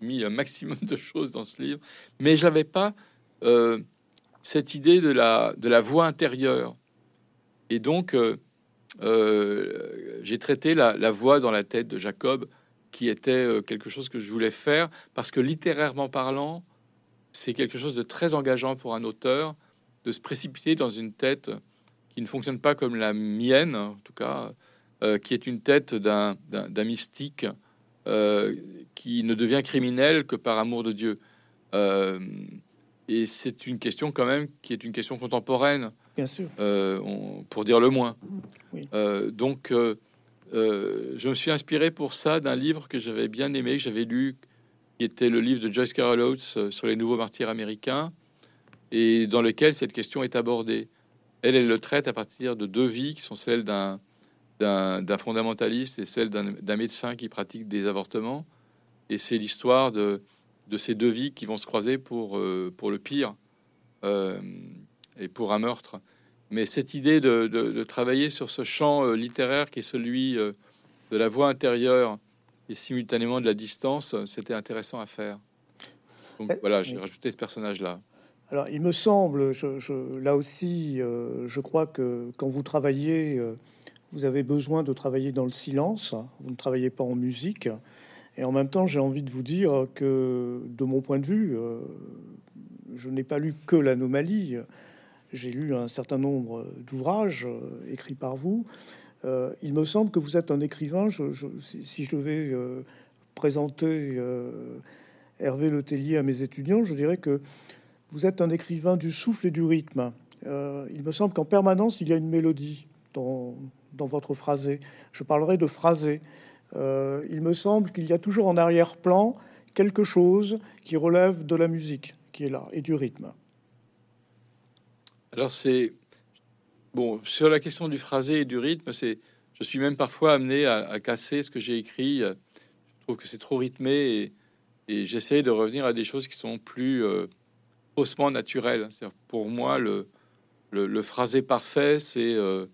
mis un maximum de choses dans ce livre, mais j'avais pas cette idée de la de voix intérieure. Et donc, j'ai traité la, la, voix dans la tête de Jacob, qui était quelque chose que je voulais faire parce que littérairement parlant, c'est quelque chose de très engageant pour un auteur de se précipiter dans une tête qui ne fonctionne pas comme la mienne, en tout cas, euh, qui est une tête d'un mystique euh, qui ne devient criminel que par amour de Dieu. Euh, et c'est une question quand même qui est une question contemporaine, bien sûr, pour dire le moins. donc, je me suis inspiré pour ça d'un livre que j'avais bien aimé, que j'avais lu, qui était le livre de Joyce Carol Oates sur les nouveaux martyrs américains, et dans lequel cette question est abordée. Elle, elle le traite à partir de deux vies qui sont celles d'un d'un fondamentaliste et celle d'un médecin qui pratique des avortements. Et c'est l'histoire de, de ces deux vies qui vont se croiser pour, euh, pour le pire euh, et pour un meurtre. Mais cette idée de, de, travailler sur ce champ euh, littéraire qui est celui de la voix intérieure et simultanément de la distance, c'était intéressant à faire. Donc eh, voilà, j'ai rajouté ce personnage-là. Alors, il me semble, je, là aussi, euh, je crois que quand vous travaillez, euh, vous avez besoin de travailler dans le silence. Vous ne travaillez pas en musique. Et en même temps, j'ai envie de vous dire que, de mon point de vue, euh, je n'ai pas lu que l'anomalie. J'ai lu un certain nombre d'ouvrages écrits par vous. il me semble que vous êtes un écrivain. Si je devais présenter Hervé Letellier à mes étudiants, je dirais que vous êtes un écrivain du souffle et du rythme. Euh, il me semble qu'en permanence, il y a une mélodie dans, dans votre phrasé. Je parlerai de phrasé. il me semble qu'il y a toujours en arrière-plan quelque chose qui relève de la musique qui est là et du rythme. Alors c'est bon sur la question du phrasé et du rythme, c'est je suis même parfois amené à, casser ce que j'ai écrit. Je trouve que c'est trop rythmé et, et j'essaie de revenir à des choses qui sont plus euh, faussement naturelles. Pour moi, le, le, phrasé parfait, c'est euh,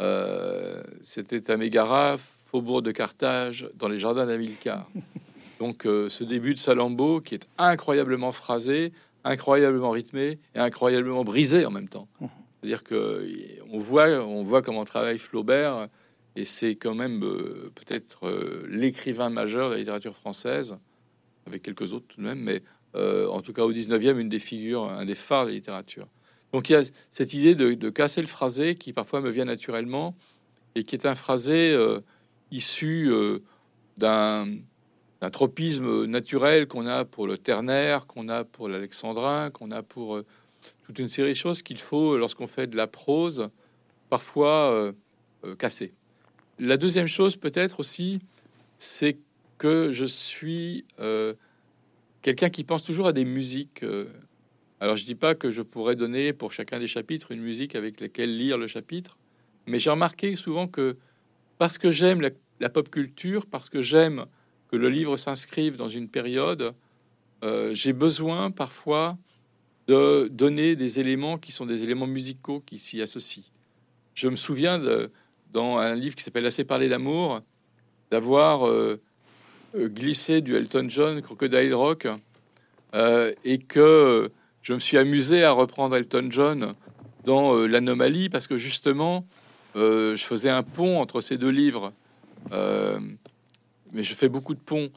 euh, c'était à Mégara, faubourg de Carthage, dans les jardins d'Amilcar. Donc ce début de Salambo qui est incroyablement phrasé, incroyablement rythmé et incroyablement brisé en même temps. Mmh. C'est-à-dire que on voit, on voit comment travaille Flaubert, et c'est quand même euh, peut-être euh, l'écrivain majeur de la littérature française, avec quelques autres tout de même, mais euh, en tout cas au 19e, une des figures, un des phares de la littérature. Donc il y a cette idée de, casser le phrasé qui parfois me vient naturellement, et qui est un phrasé issu d'un tropisme naturel qu'on a pour le ternaire, qu'on a pour l'alexandrin, qu'on a pour toute une série de choses qu'il faut, lorsqu'on fait de la prose, parfois euh, euh, casser. La deuxième chose, peut-être aussi, c'est que je suis euh, quelqu'un qui pense toujours à des musiques. alors, je dis pas que je pourrais donner pour chacun des chapitres une musique avec laquelle lire le chapitre, mais j'ai remarqué souvent que parce que j'aime la, pop culture, parce que j'aime que le livre s'inscrive dans une période, j'ai besoin parfois de donner des éléments qui sont des éléments musicaux qui s'y associent. Je me souviens de, dans un livre qui s'appelle Assez parler d'amour, d'avoir euh, euh, glissé du Elton John Crocodile Rock euh, et que je me suis amusé à reprendre Elton John dans l'anomalie parce que justement je faisais un pont entre ces deux livres. Mais je fais beaucoup de ponts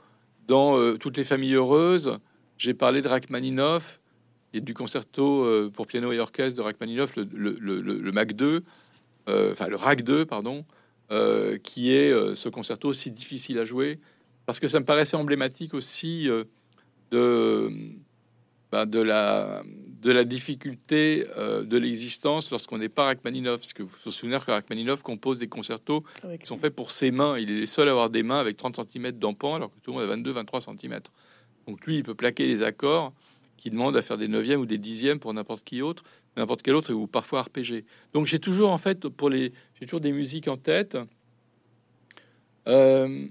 dans toutes les familles heureuses. J'ai parlé de Rachmaninoff et du concerto euh, pour piano et orchestre de Rachmaninoff, le, le, Mac 2, euh, enfin le RAC 2, pardon, euh, qui est ce concerto aussi difficile à jouer, parce que ça me paraissait emblématique aussi de, ben, de, la, de la difficulté de l'existence lorsqu'on n'est pas Rachmaninoff, parce que vous vous souvenez que Rachmaninoff compose des concertos qui sont faits pour ses mains, il est le seul à avoir des mains avec 30 cm d'empan, alors que tout le monde a 22-23 cm. Donc lui, il peut plaquer les accords qui demande à faire des neuvièmes ou des dixièmes pour n'importe qui autre, n'importe quel autre, ou parfois RPG. Donc j'ai toujours en fait pour les, j'ai toujours des musiques en tête, euh,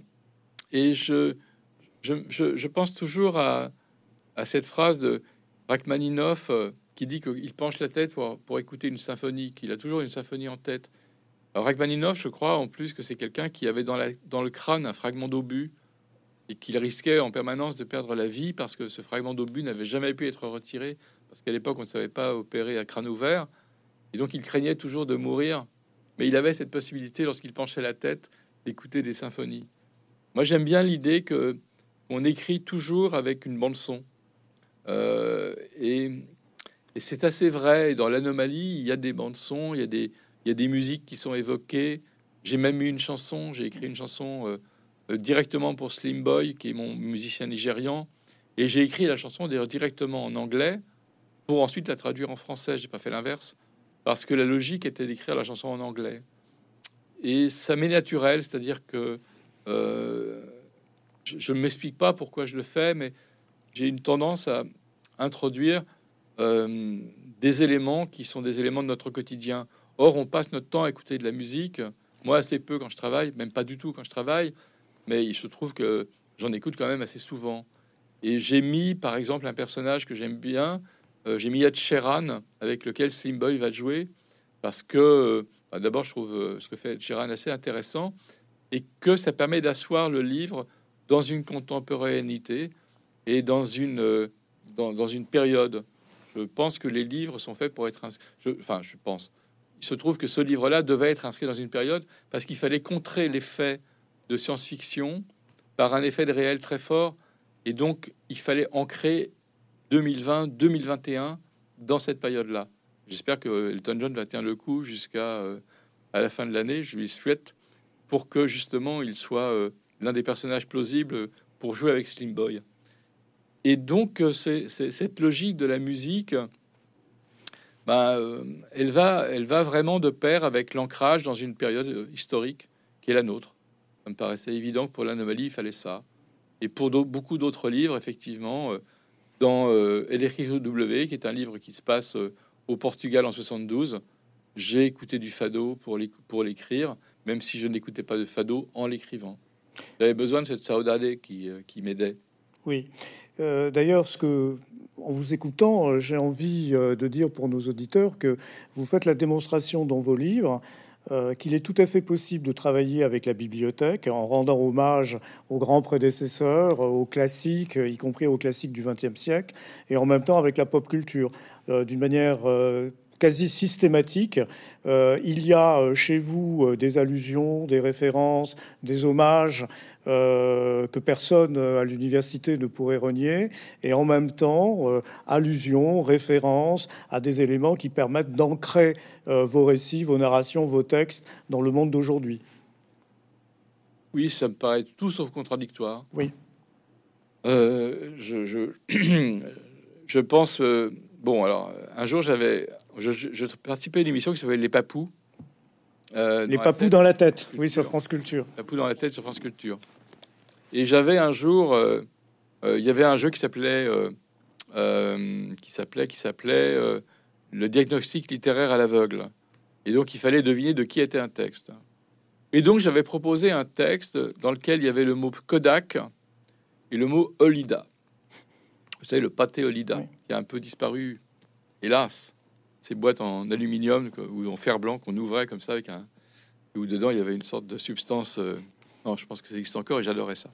et je je, je, pense toujours à, à, cette phrase de Rachmaninoff euh, qui dit qu'il penche la tête pour, écouter une symphonie, qu'il a toujours une symphonie en tête. Alors Rachmaninoff, je crois en plus que c'est quelqu'un qui avait dans le crâne un fragment d'obus et qu'il risquait en permanence de perdre la vie parce que ce fragment d'obus n'avait jamais pu être retiré, parce qu'à l'époque, on ne savait pas opérer à crâne ouvert, et donc il craignait toujours de mourir, mais il avait cette possibilité, lorsqu'il penchait la tête, d'écouter des symphonies. Moi, j'aime bien l'idée que on écrit toujours avec une bande son, euh, et, c'est assez vrai. dans l'anomalie, il y a des bandes son, il y a des, il y a des musiques qui sont évoquées. J'ai même eu une chanson, j'ai écrit une chanson. Euh, euh, directement pour Slim Boy, qui est mon musicien nigérian. Et j'ai écrit la chanson directement en anglais pour ensuite la traduire en français. J'ai pas fait l'inverse parce que la logique était d'écrire la chanson en anglais. Et ça m'est naturel, c'est-à-dire que euh, je ne m'explique pas pourquoi je le fais, mais j'ai une tendance à introduire euh, des éléments qui sont des éléments de notre quotidien. Or, on passe notre temps à écouter de la musique. Moi, assez peu quand je travaille, même pas du tout quand je travaille mais il se trouve que j'en écoute quand même assez souvent. Et j'ai mis, par exemple, un personnage que j'aime bien. Euh, j'ai mis Ed Sheeran, avec lequel Slim Boy va jouer, parce que bah, d'abord, je trouve euh, ce que fait Ed Sheeran assez intéressant, et que ça permet d'asseoir le livre dans une contemporanéité et dans une, euh, dans, une période. Je pense que les livres sont faits pour être inscrits. Enfin, je pense. Il se trouve que ce livre-là devait être inscrit dans une période parce qu'il fallait contrer les faits de science-fiction par un effet de réel très fort. Et donc, il fallait ancrer 2020-2021 dans cette période-là. J'espère que Elton John va tenir le coup jusqu'à euh, à la fin de l'année. Je lui souhaite pour que justement il soit euh, l'un des personnages plausibles pour jouer avec Slim Boy. Et donc, euh, c'est cette logique de la musique, bah, elle, va, elle va vraiment de pair avec l'ancrage dans une période historique qui est la nôtre. Ça me paraissait évident que pour l'anomalie, il fallait ça. Et pour beaucoup d'autres livres, effectivement, dans euh, W, qui est un livre qui se passe au Portugal en 72, j'ai écouté du fado pour l'écrire, même si je n'écoutais pas de fado en l'écrivant. J'avais besoin de cette saudade qui, qui m'aidait. Oui. Euh, d'ailleurs, ce que, en vous écoutant, euh, j'ai envie euh, de dire pour nos auditeurs que vous faites la démonstration dans vos livres qu'il est tout à fait possible de travailler avec la bibliothèque en rendant hommage aux grands prédécesseurs, aux classiques, y compris aux classiques du XXe siècle, et en même temps avec la pop culture, d'une manière quasi systématique. il y a chez vous des allusions, des références, des hommages euh, que personne euh, à l'université ne pourrait renier, et en même temps euh, allusion, référence à des éléments qui permettent d'ancrer vos récits, vos narrations, vos textes dans le monde d'aujourd'hui. Oui, ça me paraît tout sauf contradictoire. Oui. je, je, je, pense. bon, alors, un jour, j'avais. Je, je, participais à une émission qui s'appelait Les Papous. Euh, les papous dans la tête, oui, sur France Culture. Papous dans la tête sur France Culture. Et j'avais un jour, euh, euh, il y avait un jeu qui s'appelait, qui s'appelait, qui s'appelait le diagnostic littéraire à l'aveugle. Et donc, il fallait deviner de qui était un texte. Et donc, j'avais proposé un texte dans lequel il y avait le mot Kodak et le mot Olida. Vous savez, le pâté Olida, qui a un peu disparu, hélas ces boîtes en aluminium ou en fer blanc qu'on ouvrait comme ça avec un où dedans il y avait une sorte de substance. Euh, non, je pense que ça existe encore et j'adorais ça.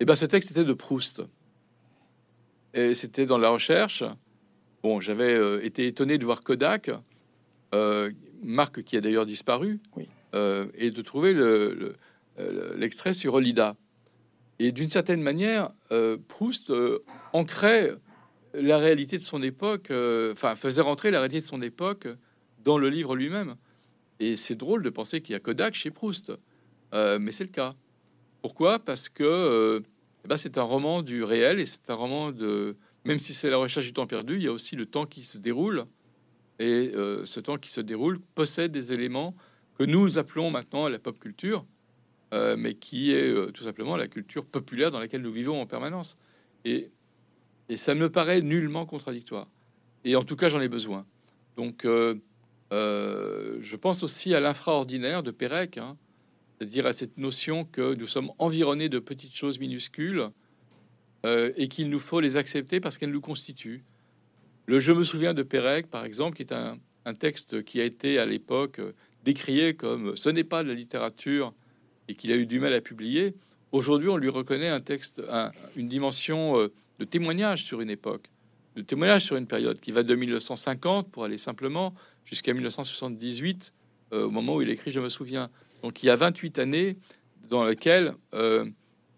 Et ben ce texte était de Proust et c'était dans la recherche. Bon, j'avais euh, été étonné de voir Kodak, euh, marque qui a d'ailleurs disparu, et de trouver l'extrait le, sur Olida. Et d'une certaine manière, Proust ancrait la réalité de son époque, euh, enfin, faisait rentrer la réalité de son époque dans le livre lui-même. Et c'est drôle de penser qu'il y a Kodak chez Proust, euh, mais c'est le cas. Pourquoi? Parce que euh, eh ben, c'est un roman du réel et c'est un roman de. Même si c'est la recherche du temps perdu, il y a aussi le temps qui se déroule. Et ce temps qui se déroule possède des éléments que nous appelons maintenant la pop culture, mais qui est tout simplement la culture populaire dans laquelle nous vivons en permanence. Et et ça me paraît nullement contradictoire. Et en tout cas, j'en ai besoin. Donc, euh, euh, je pense aussi à l'infraordinaire de Pérec, hein. c'est-à-dire à cette notion que nous sommes environnés de petites choses minuscules euh, et qu'il nous faut les accepter parce qu'elles nous constituent. Le Je me souviens de Pérec, par exemple, qui est un, texte qui a été à l'époque décrié comme ce n'est pas de la littérature et qu'il a eu du mal à publier. Aujourd'hui, on lui reconnaît un texte, une dimension de témoignage sur une époque, de témoignage sur une période qui va de 1950 pour aller simplement jusqu'à 1978, euh, au moment où il écrit Je me souviens. Donc il y a 28 années dans lesquelles euh,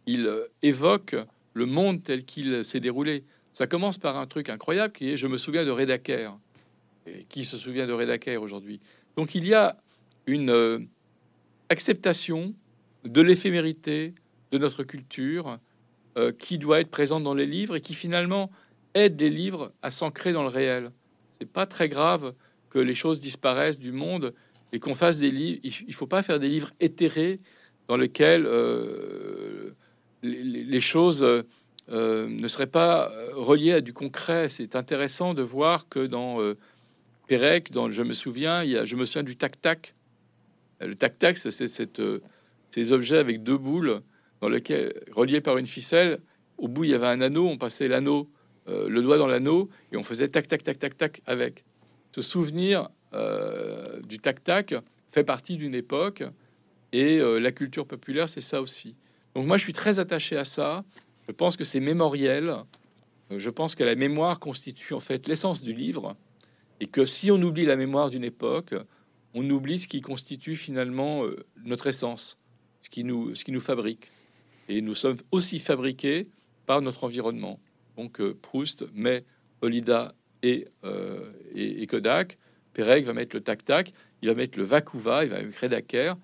il évoque le monde tel qu'il s'est déroulé. Ça commence par un truc incroyable qui est Je me souviens de Redaker. Qui se souvient de Redaker aujourd'hui? Donc il y a une euh, acceptation de l'éphémérité de notre culture, euh, qui doit être présente dans les livres et qui finalement aide les livres à s'ancrer dans le réel. C'est pas très grave que les choses disparaissent du monde et qu'on fasse des livres. Il faut pas faire des livres éthérés dans lesquels euh, les, choses euh, ne seraient pas reliées à du concret. C'est intéressant de voir que dans Pérec, dans Je me souviens, il y a, je me souviens du tac-tac. Le tac-tac, c'est ces objets avec deux boules dans lequel, relié par une ficelle, au bout il y avait un anneau, on passait l'anneau, euh, le doigt dans l'anneau, et on faisait tac tac tac tac tac avec. Ce souvenir euh, du tac tac fait partie d'une époque, et euh, la culture populaire, c'est ça aussi. Donc moi, je suis très attaché à ça. Je pense que c'est mémoriel. Je pense que la mémoire constitue en fait l'essence du livre, et que si on oublie la mémoire d'une époque, on oublie ce qui constitue finalement notre essence, ce qui nous, ce qui nous fabrique. Et nous sommes aussi fabriqués par notre environnement. Donc euh, Proust met Olida et, euh, et, Kodak. Perec va mettre le tac-tac. Il va mettre le Vakuva. Il va mettre Redaker.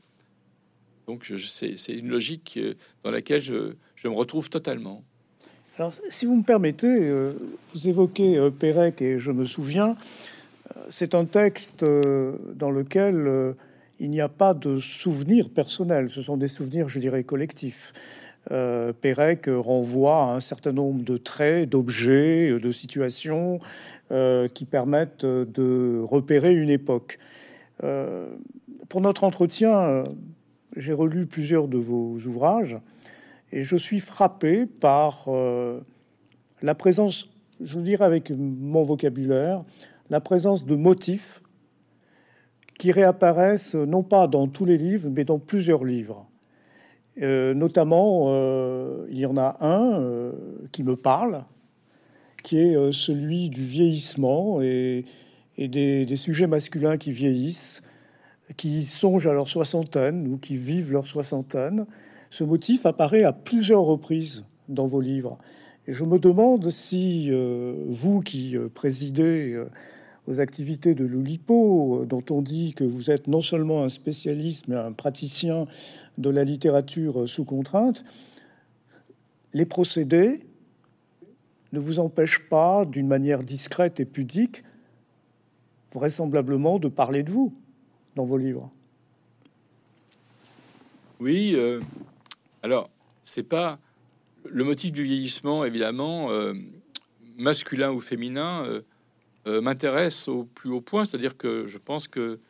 Donc c'est une logique euh, dans laquelle je, je, me retrouve totalement. Alors, si vous me permettez, vous évoquez Pérec et je me souviens, c'est un texte dans lequel il n'y a pas de souvenirs personnels, ce sont des souvenirs, je dirais, collectifs. Euh, Pérec renvoie à un certain nombre de traits, d'objets, de situations euh, qui permettent de repérer une époque. Euh, pour notre entretien, j'ai relu plusieurs de vos ouvrages et je suis frappé par la présence, je dirais avec mon vocabulaire, la présence de motifs qui réapparaissent non pas dans tous les livres, mais dans plusieurs livres. Euh, notamment, euh, il y en a un euh, qui me parle, qui est celui du vieillissement et, des, sujets masculins qui vieillissent, qui songent à leur soixantaine ou qui vivent leur soixantaine. Ce motif apparaît à plusieurs reprises dans vos livres. Et je me demande si vous qui présidez aux activités de l'Oulipo, dont on dit que vous êtes non seulement un spécialiste, mais un praticien de la littérature sous contrainte, les procédés ne vous empêchent pas, d'une manière discrète et pudique, vraisemblablement de parler de vous dans vos livres. Oui, euh, alors c'est pas le motif du vieillissement, évidemment, euh, masculin ou féminin. Euh, m'intéresse au plus haut point, c'est-à-dire que je pense que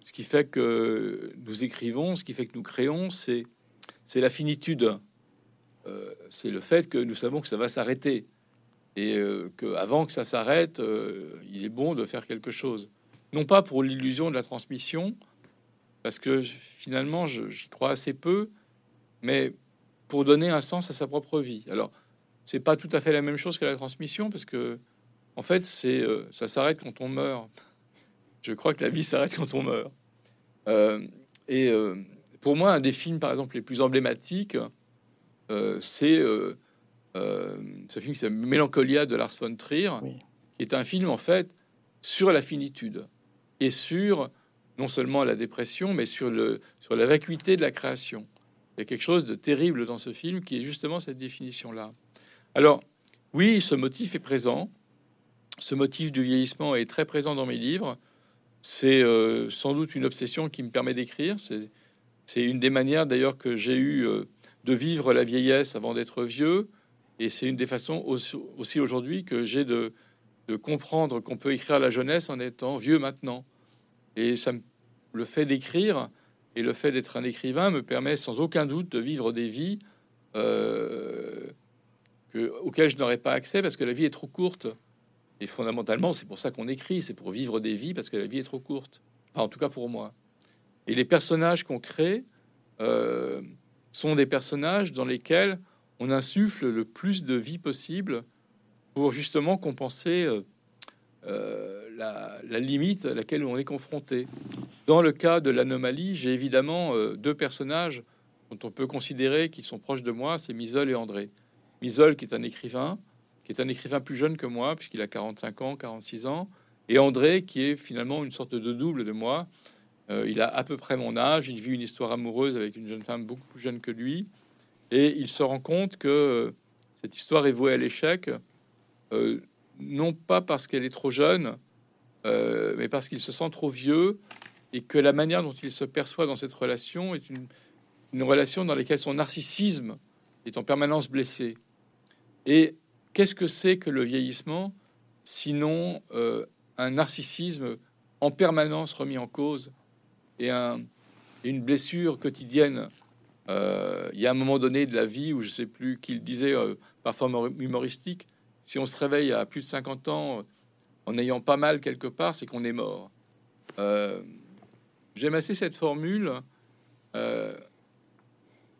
ce qui fait que nous écrivons, ce qui fait que nous créons, c'est la finitude. Euh, c'est le fait que nous savons que ça va s'arrêter et euh, que ça s'arrête, il est bon de faire quelque chose. Non pas pour l'illusion de la transmission, parce que finalement j'y crois assez peu, mais pour donner un sens à sa propre vie. Alors c'est pas tout à fait la même chose que la transmission, parce que en fait, euh, ça s'arrête quand on meurt. Je crois que la vie s'arrête quand on meurt. Euh, et euh, pour moi, un des films, par exemple, les plus emblématiques, c'est ce film qui s'appelle Mélancolia de Lars von Trier, qui est un film en fait sur la finitude et sur non seulement la dépression, mais sur le sur la vacuité de la création. Il y a quelque chose de terrible dans ce film qui est justement cette définition-là. Alors, oui, ce motif est présent. Ce motif du vieillissement est très présent dans mes livres. C'est euh, sans doute une obsession qui me permet d'écrire. C'est une des manières d'ailleurs que j'ai eu euh, de vivre la vieillesse avant d'être vieux. Et c'est une des façons aussi, aujourd'hui que j'ai de, comprendre qu'on peut écrire la jeunesse en étant vieux maintenant. Et ça le fait d'écrire et le fait d'être un écrivain me permet sans aucun doute de vivre des vies euh, auxquelles je n'aurais pas accès parce que la vie est trop courte. Et fondamentalement, c'est pour ça qu'on écrit, c'est pour vivre des vies parce que la vie est trop courte. En tout cas pour moi. Et les personnages qu'on crée euh, sont des personnages dans lesquels on insuffle le plus de vie possible pour justement compenser euh, euh, la, limite à laquelle on est confronté. Dans le cas de l'anomalie, j'ai évidemment deux personnages dont on peut considérer qu'ils sont proches de moi, c'est Misol et André. Misol qui est un écrivain, est un écrivain plus jeune que moi, puisqu'il a 45 ans, 46 ans, et André, qui est finalement une sorte de double de moi. Euh, il a à peu près mon âge, il vit une histoire amoureuse avec une jeune femme beaucoup plus jeune que lui, et il se rend compte que euh, cette histoire est vouée à l'échec, euh, non pas parce qu'elle est trop jeune, mais parce qu'il se sent trop vieux, et que la manière dont il se perçoit dans cette relation est une, relation dans laquelle son narcissisme est en permanence blessé. Qu'est-ce que c'est que le vieillissement sinon euh, un narcissisme en permanence remis en cause et, une blessure quotidienne euh, Il y a un moment donné de la vie où je sais plus qu'il disait, euh, parfois humoristique, si on se réveille à plus de 50 ans en ayant pas mal quelque part, c'est qu'on est mort. J'aime assez cette formule. il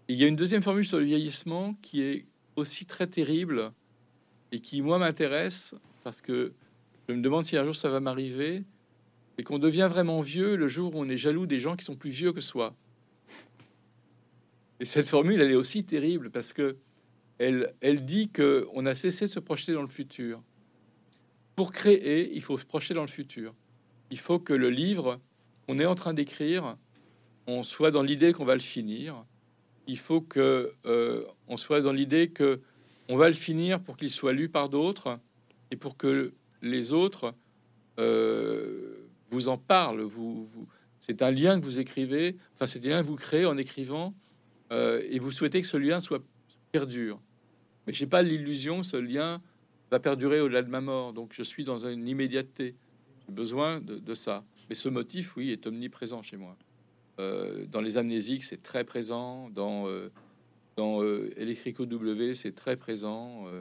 y a une deuxième formule sur le vieillissement qui est aussi très terrible et qui, moi, m'intéresse parce que je me demande si un jour ça va m'arriver et qu'on devient vraiment vieux le jour où on est jaloux des gens qui sont plus vieux que soi. Et cette formule, elle est aussi terrible parce que elle, elle dit que on a cessé de se projeter dans le futur. Pour créer, il faut se projeter dans le futur. Il faut que le livre qu'on est en train d'écrire, on soit dans l'idée qu'on va le finir. Il faut que euh, on soit dans l'idée que on va le finir pour qu'il soit lu par d'autres et pour que les autres euh, vous en parlent, vous, c'est un lien que vous écrivez, enfin, c'est un lien que vous créez en écrivant, euh, et vous souhaitez que ce lien soit perdure. Mais j'ai pas l'illusion que ce lien va perdurer au-delà de ma mort. Donc, je suis dans une immédiateté. J'ai besoin de, ça. Mais ce motif, oui, est omniprésent chez moi. Euh, dans les amnésiques, c'est très présent. Dans euh, W, c'est très présent. Euh.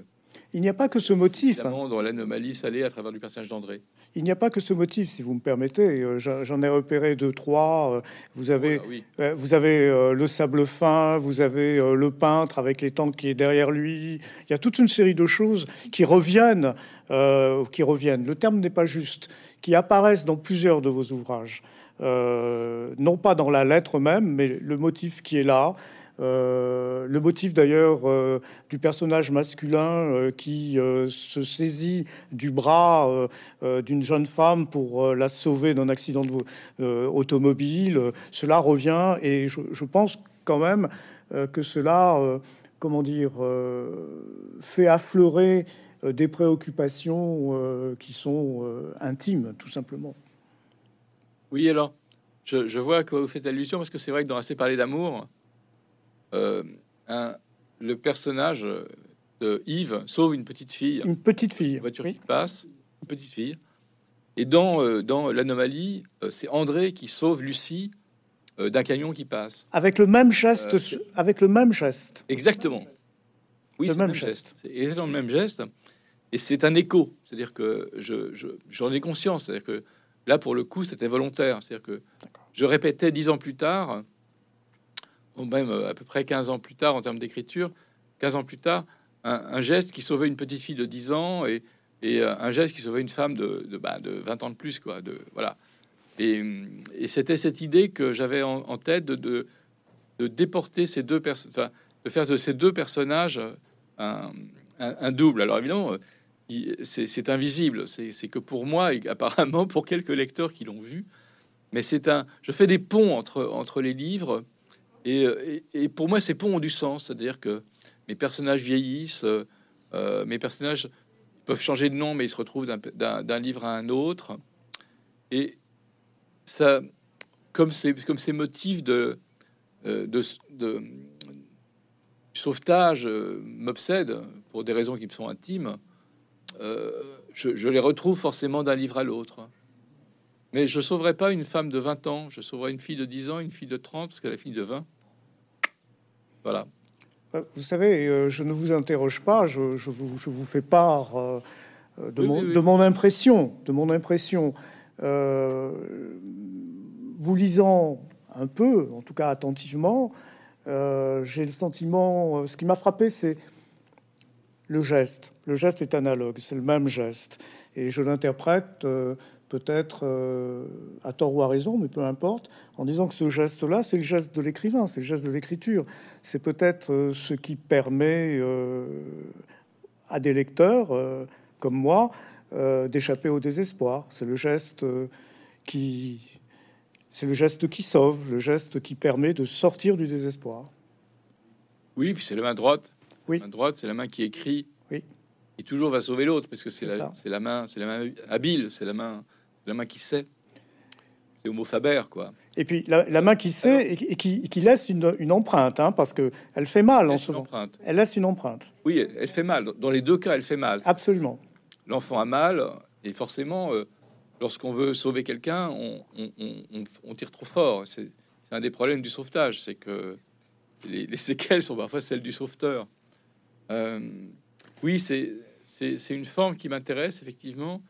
Il n'y a pas que ce motif. Hein. Dans l'anomalie salée à travers du personnage d'André. Il n'y a pas que ce motif, si vous me permettez. Euh, j'en ai repéré deux, trois. Vous avez, vous avez le sable fin, vous avez le peintre avec les tanks qui est derrière lui. Il y a toute une série de choses qui reviennent, qui reviennent. Le terme n'est pas juste, qui apparaissent dans plusieurs de vos ouvrages. non pas dans la lettre même, mais le motif qui est là, euh, le motif d'ailleurs euh, du personnage masculin euh, qui se saisit du bras d'une jeune femme pour la sauver d'un accident de, automobile, cela revient et je, pense quand même que cela, comment dire, fait affleurer des préoccupations qui sont intimes, tout simplement. Oui, alors, je, je vois que vous faites allusion parce que c'est vrai que dans assez parler d'amour, euh, un, le personnage de Yves sauve une petite fille. Une petite fille. Une voiture qui passe, une petite fille. Et dans, euh, dans l'anomalie, euh, c'est André qui sauve Lucie d'un camion qui passe. Avec le même geste. avec le même geste. Exactement. Oui, le même, geste. C'est exactement le même geste. Et c'est un écho. C'est-à-dire que je, j'en ai conscience. C'est-à-dire que là, pour le coup, c'était volontaire. C'est-à-dire que je répétais dix ans plus tard même euh, à peu près 15 ans plus tard en termes d'écriture, 15 ans plus tard, un, geste qui sauvait une petite fille de 10 ans et, et euh, un geste qui sauvait une femme de, de, bah, de 20 ans de plus, quoi. De, voilà. Et, et c'était cette idée que j'avais en, tête de, de, déporter ces deux personnes, de faire de ces deux personnages un, un, double. Alors évidemment, c'est invisible. C'est que pour moi, et apparemment pour quelques lecteurs qui l'ont vu, mais c'est un. Je fais des ponts entre, entre les livres et, pour moi, ces ponts ont du sens, c'est-à-dire que mes personnages vieillissent, euh, mes personnages peuvent changer de nom, mais ils se retrouvent d'un livre à un autre. Et ça, comme ces, motifs de, euh, de, sauvetage euh, m'obsèdent pour des raisons qui me sont intimes, je, les retrouve forcément d'un livre à l'autre. Mais je sauverai pas une femme de 20 ans, je sauverai une fille de 10 ans, une fille de 30, parce que la fille de 20. Voilà. Euh, vous savez, euh, je ne vous interroge pas, je, vous, je vous, fais part euh, de, mon, de, mon, impression, de mon impression. vous lisant un peu, en tout cas attentivement, j'ai le sentiment, ce qui m'a frappé, c'est le geste. Le geste est analogue, c'est le même geste. Et je l'interprète peut-être euh, à tort ou à raison, mais peu importe, en disant que ce geste-là, c'est le geste de l'écrivain, c'est le geste de l'écriture. C'est peut-être euh, ce qui permet euh, à des lecteurs comme moi d'échapper au désespoir. C'est le geste qui, c'est le geste qui sauve, le geste qui permet de sortir du désespoir. Oui, puis c'est la main droite. Oui. La main droite, c'est la main qui écrit. Oui. Et toujours va sauver l'autre, parce que c'est la, main, c'est la main habile, c'est la main la main qui sait. C'est Homo Faber, quoi. Et puis la, main qui sait et, qui, laisse une, empreinte, hein, parce que elle fait mal en ce moment. Elle laisse une empreinte. Oui, elle, fait mal. Dans les deux cas, elle fait mal. Absolument. L'enfant a mal, et forcément, euh, lorsqu'on veut sauver quelqu'un, on, tire trop fort. C'est un des problèmes du sauvetage, c'est que les, séquelles sont parfois celles du sauveteur. Euh, oui, c'est une forme qui m'intéresse, effectivement.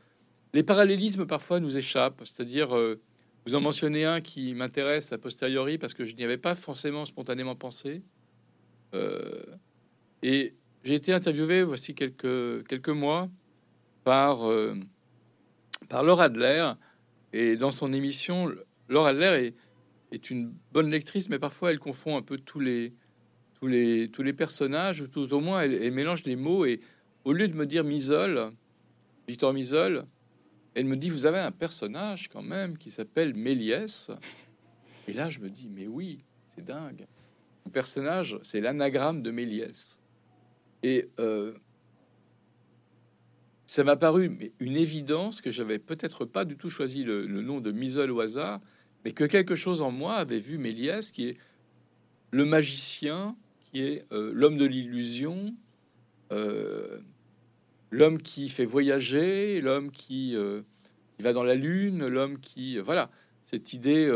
Les parallélismes parfois nous échappent, c'est-à-dire, euh, vous en mentionnez un qui m'intéresse a posteriori parce que je n'y avais pas forcément spontanément pensé. Euh, et j'ai été interviewé voici quelques, quelques mois par, euh, par Laura Adler, et dans son émission, Laura Adler est, une bonne lectrice, mais parfois elle confond un peu tous les, tous les, tous les personnages, tout au moins elle, elle mélange les mots, et au lieu de me dire Misol, Victor Misol, elle me dit, vous avez un personnage quand même qui s'appelle Méliès. Et là, je me dis, mais oui, c'est dingue. Le personnage, c'est l'anagramme de Méliès. Et euh, ça m'a paru une évidence que j'avais peut-être pas du tout choisi le, nom de Misol au hasard, mais que quelque chose en moi avait vu Méliès, qui est le magicien, qui est euh, l'homme de l'illusion, euh, l'homme qui fait voyager, l'homme qui, euh, qui, va dans la lune, l'homme qui... voilà, cette idée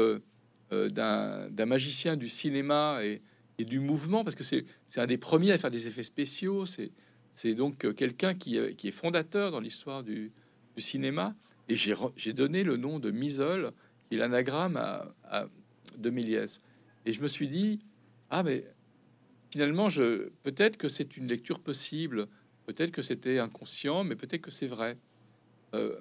d'un magicien du cinéma et, du mouvement, parce que c'est un des premiers à faire des effets spéciaux, c'est donc quelqu'un qui, qui, est fondateur dans l'histoire du, cinéma, et j'ai donné le nom de Misol, qui est l'anagramme à, de Méliès. Et je me suis dit, ah mais finalement, peut-être que c'est une lecture possible, peut-être que c'était inconscient, mais peut-être que c'est vrai. Euh,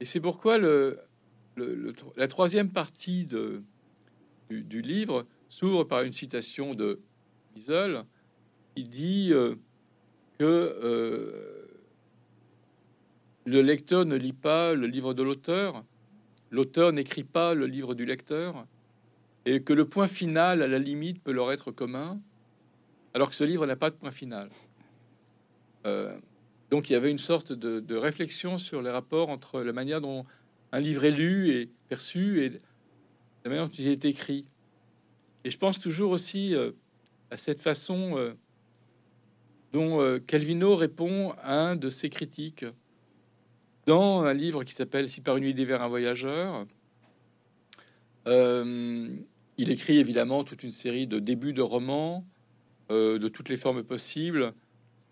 et c'est pourquoi la troisième partie du, livre s'ouvre par une citation de Isol. Il dit euh, que euh, le lecteur ne lit pas le livre de l'auteur, l'auteur n'écrit pas le livre du lecteur, et que le point final, à la limite, peut leur être commun, alors que ce livre n'a pas de point final. Euh, donc il y avait une sorte de, réflexion sur les rapports entre la manière dont un livre est lu et perçu et la manière dont il est écrit. Et je pense toujours aussi euh, à cette façon euh, dont Calvino répond à un de ses critiques dans un livre qui s'appelle Si par une nuit d'hiver un voyageur. il écrit évidemment toute une série de débuts de romans de toutes les formes possibles.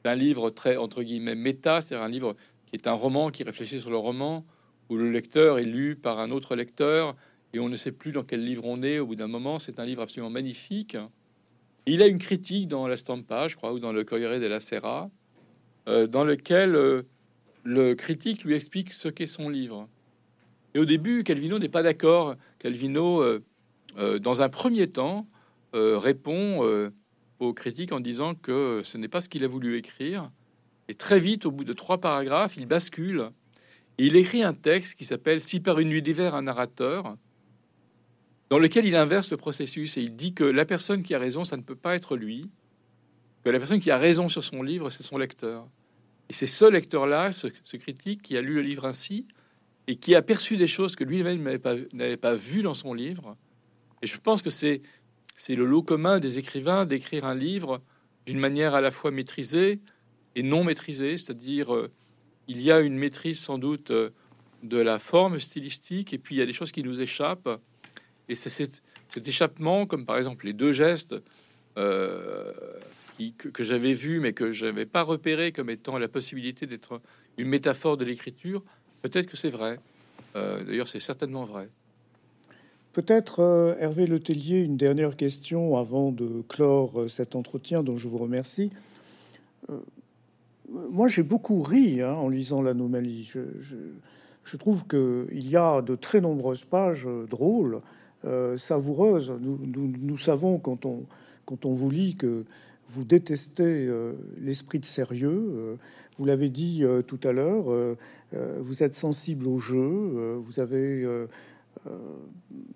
C'est un livre très, entre guillemets, méta, c'est-à-dire un livre qui est un roman qui réfléchit sur le roman, où le lecteur est lu par un autre lecteur, et on ne sait plus dans quel livre on est au bout d'un moment. C'est un livre absolument magnifique. il a une critique dans la Stampa, je crois, ou dans le Corriere della Sera, euh, dans lequel euh, le critique lui explique ce qu'est son livre. Et au début, Calvino n'est pas d'accord. Calvino, dans un premier temps, répond aux critiques en disant que ce n'est pas ce qu'il a voulu écrire. Et très vite, au bout de trois paragraphes, il bascule. Et il écrit un texte qui s'appelle Si par une nuit d'hiver, un narrateur, dans lequel il inverse le processus et il dit que la personne qui a raison, ça ne peut pas être lui, que la personne qui a raison sur son livre, c'est son lecteur. Et c'est ce lecteur-là, ce, critique, qui a lu le livre ainsi et qui a perçu des choses que lui-même n'avait pas, pas vues dans son livre. Et je pense que c'est c'est le lot commun des écrivains d'écrire un livre d'une manière à la fois maîtrisée et non maîtrisée, c'est-à-dire euh, il y a une maîtrise sans doute euh, de la forme stylistique et puis il y a des choses qui nous échappent et c'est cet, échappement, comme par exemple les deux gestes euh, que, j'avais vus mais que je n'avais pas repéré comme étant la possibilité d'être une métaphore de l'écriture, peut-être que c'est vrai. D'ailleurs, c'est certainement vrai. Peut-être, euh, Hervé Letellier, une dernière question avant de clore euh, cet entretien dont je vous remercie. Euh, moi, j'ai beaucoup ri hein, en lisant l'anomalie. Je, trouve qu'il y a de très nombreuses pages drôles, savoureuses. Nous, savons quand on, quand on vous lit que vous détestez l'esprit de sérieux. vous l'avez dit tout à l'heure, vous êtes sensible au jeu, vous avez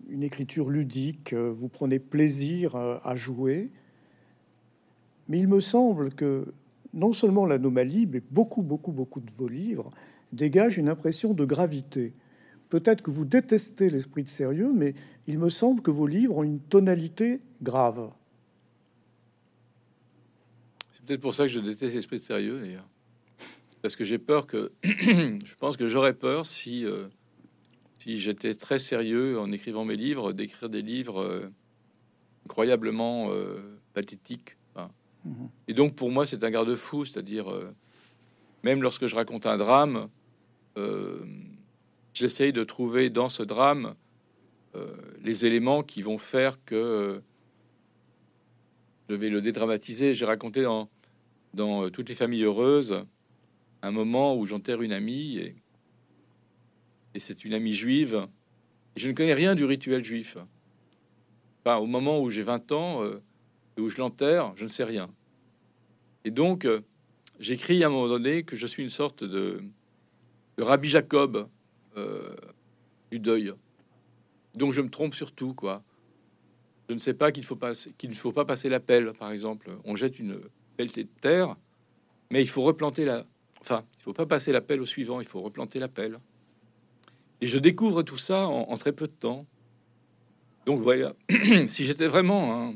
une écriture ludique, euh, vous prenez plaisir à jouer. Mais il me semble que non seulement l'anomalie, mais beaucoup, beaucoup, beaucoup de vos livres dégagent une impression de gravité. Peut-être que vous détestez l'esprit de sérieux, mais il me semble que vos livres ont une tonalité grave. C'est peut-être pour ça que je déteste l'esprit de sérieux, d'ailleurs. Parce que j'ai peur que... je pense que j'aurais peur si... Euh, si j'étais très sérieux en écrivant mes livres, d'écrire des livres euh, incroyablement euh, pathétiques. Mhm. Et donc pour moi, c'est un garde-fou, c'est-à-dire euh, même lorsque je raconte un drame, j'essaye de trouver dans ce drame les éléments qui vont faire que je vais le dédramatiser. J'ai raconté dans, dans Toutes les familles heureuses un moment où j'enterre une amie et et c'est une amie juive. je ne connais rien du rituel juif. au moment où j'ai 20 ans euh, et où je l'enterre, je ne sais rien. Et donc, euh, j'écris à un moment donné que je suis une sorte de, Rabbi Jacob euh, du deuil. Donc, je me trompe sur tout, quoi. Je ne sais pas qu'il faut qu'il ne faut pas passer l'appel, par exemple. On jette une pelletée de terre, mais il faut replanter la. Enfin, il faut pas passer l'appel au suivant. Il faut replanter l'appel. Et je découvre tout ça en, très peu de temps. Donc, voilà, si j'étais vraiment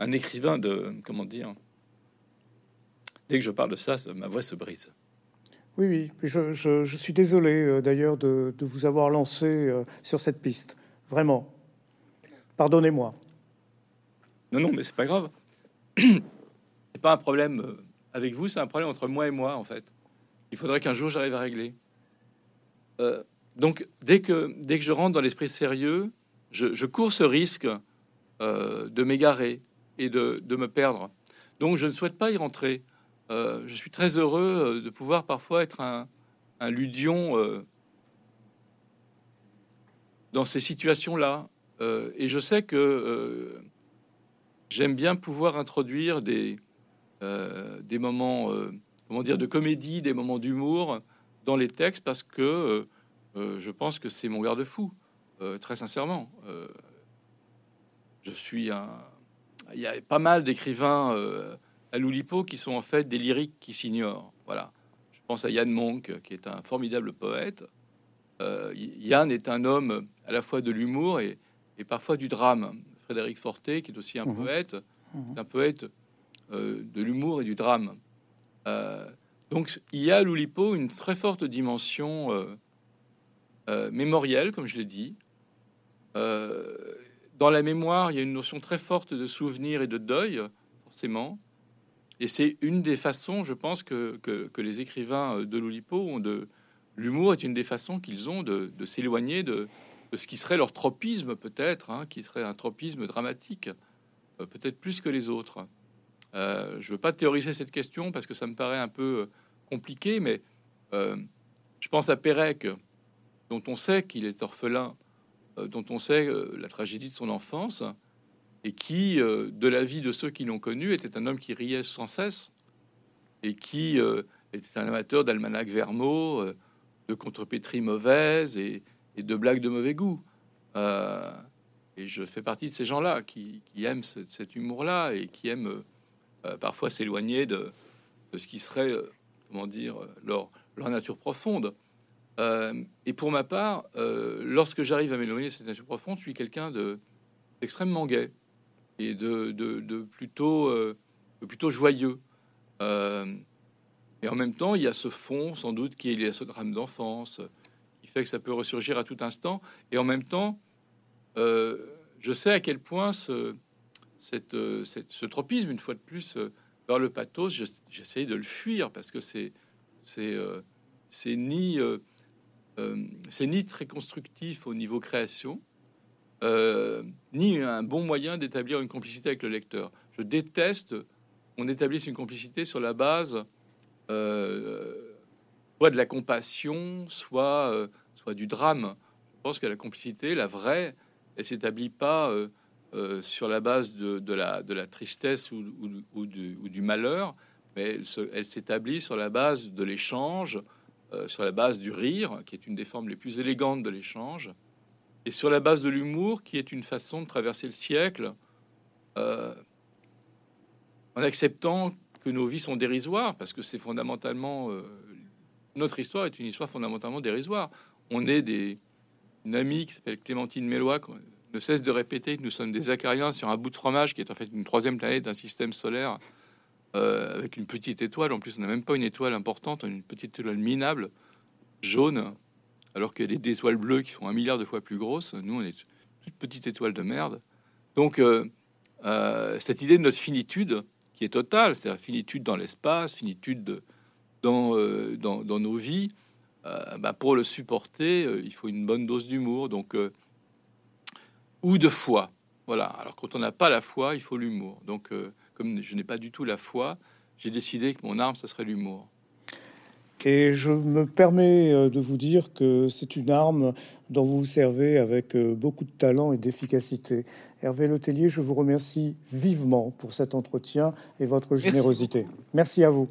un, écrivain de, comment dire, dès que je parle de ça, ma voix se brise. Oui, oui, je, suis désolé euh, d'ailleurs de, vous avoir lancé euh, sur cette piste. Vraiment. Pardonnez-moi. Non, non, mais c'est pas grave. c'est pas un problème euh, avec vous, c'est un problème entre moi et moi, en fait. Il faudrait qu'un jour j'arrive à régler. Donc, dès que, dès que je rentre dans l'esprit sérieux, je, cours ce risque de m'égarer et de, de me perdre. Donc, je ne souhaite pas y rentrer. Euh, je suis très heureux euh, de pouvoir parfois être un, ludion euh, dans ces situations-là. et je sais que j'aime bien pouvoir introduire des, des moments, comment dire, de comédie, des moments d'humour dans les textes parce que je pense que c'est mon garde-fou, très sincèrement. je suis un. Il y a pas mal d'écrivains à l'Oulipo qui sont en fait des lyriques qui s'ignorent. Voilà. Je pense à Yann Monk, qui est un formidable poète. Euh, Yann est un homme à la fois de l'humour et, parfois du drame. Frédéric Forté, qui est aussi un mhm. poète, mhm. un poète euh, de l'humour et du drame. Euh, donc il y a à l'Oulipo une très forte dimension mémorielle, comme je l'ai dit. dans la mémoire, il y a une notion très forte de souvenir et de deuil, forcément. Et c'est une des façons, je pense, que, que, les écrivains de l'Oulipo ont de... L'humour est une des façons qu'ils ont de, s'éloigner de, ce qui serait leur tropisme, peut-être, hein, qui serait un tropisme dramatique, euh, peut-être plus que les autres. Euh, je veux pas théoriser cette question parce que ça me paraît un peu euh, compliqué, mais je pense à Pérec, dont on sait qu'il est orphelin, dont on sait la tragédie de son enfance, et qui, euh, de la vie de ceux qui l'ont connu, était un homme qui riait sans cesse et qui euh, était un amateur d'almanach Vermeau, euh, de contrepétrie mauvaise et, de blagues de mauvais goût. et je fais partie de ces gens-là qui, aiment cet humour-là et qui aiment parfois s'éloigner de, ce qui serait, comment dire, leur nature profonde. Et pour ma part, lorsque j'arrive à m'éloigner de cette nature profonde, je suis quelqu'un de extrêmement gai et de, de, plutôt, euh, plutôt joyeux. Euh, et en même temps, il y a ce fond, sans doute, qui est ce drame d'enfance, qui fait que ça peut ressurgir à tout instant. Et en même temps, euh, je sais à quel point ce, tropisme, une fois de plus, vers le pathos, j'essaie de le fuir parce que c'est ni c'est ni très constructif au niveau création, euh, ni un bon moyen d'établir une complicité avec le lecteur. Je déteste qu'on établisse une complicité sur la base euh, soit de la compassion, soit, euh, soit du drame. Je pense que la complicité, la vraie, elle s'établit pas sur la base de, de, la, de la tristesse ou, ou, du, malheur, mais elle s'établit sur la base de l'échange, sur la base du rire, qui est une des formes les plus élégantes de l'échange, et sur la base de l'humour, qui est une façon de traverser le siècle, euh, en acceptant que nos vies sont dérisoires, parce que c'est fondamentalement euh, notre histoire est une histoire fondamentalement dérisoire. On est des une amie qui s'appelle Clémentine Mélois, qui ne cesse de répéter que nous sommes des acariens sur un bout de fromage qui est en fait une troisième planète d'un système solaire euh, avec une petite étoile. En plus, on n'a même pas une étoile importante, une petite étoile minable jaune alors qu'il y a des étoiles bleues qui font un milliard de fois plus grosses. Nous, on est toute petite étoile de merde. Donc, euh, euh, cette idée de notre finitude, qui est totale, c'est-à-dire finitude dans l'espace, finitude dans, dans, nos vies, bah, pour le supporter, il faut une bonne dose d'humour, donc ou de foi. Voilà. Alors, quand on n'a pas la foi, il faut l'humour. Donc, comme je n'ai pas du tout la foi, j'ai décidé que mon arme, ce serait l'humour. Et je me permets euh, de vous dire que c'est une arme dont vous vous servez avec euh, beaucoup de talent et d'efficacité. Hervé Letellier, je vous remercie vivement pour cet entretien et votre générosité. Merci à vous.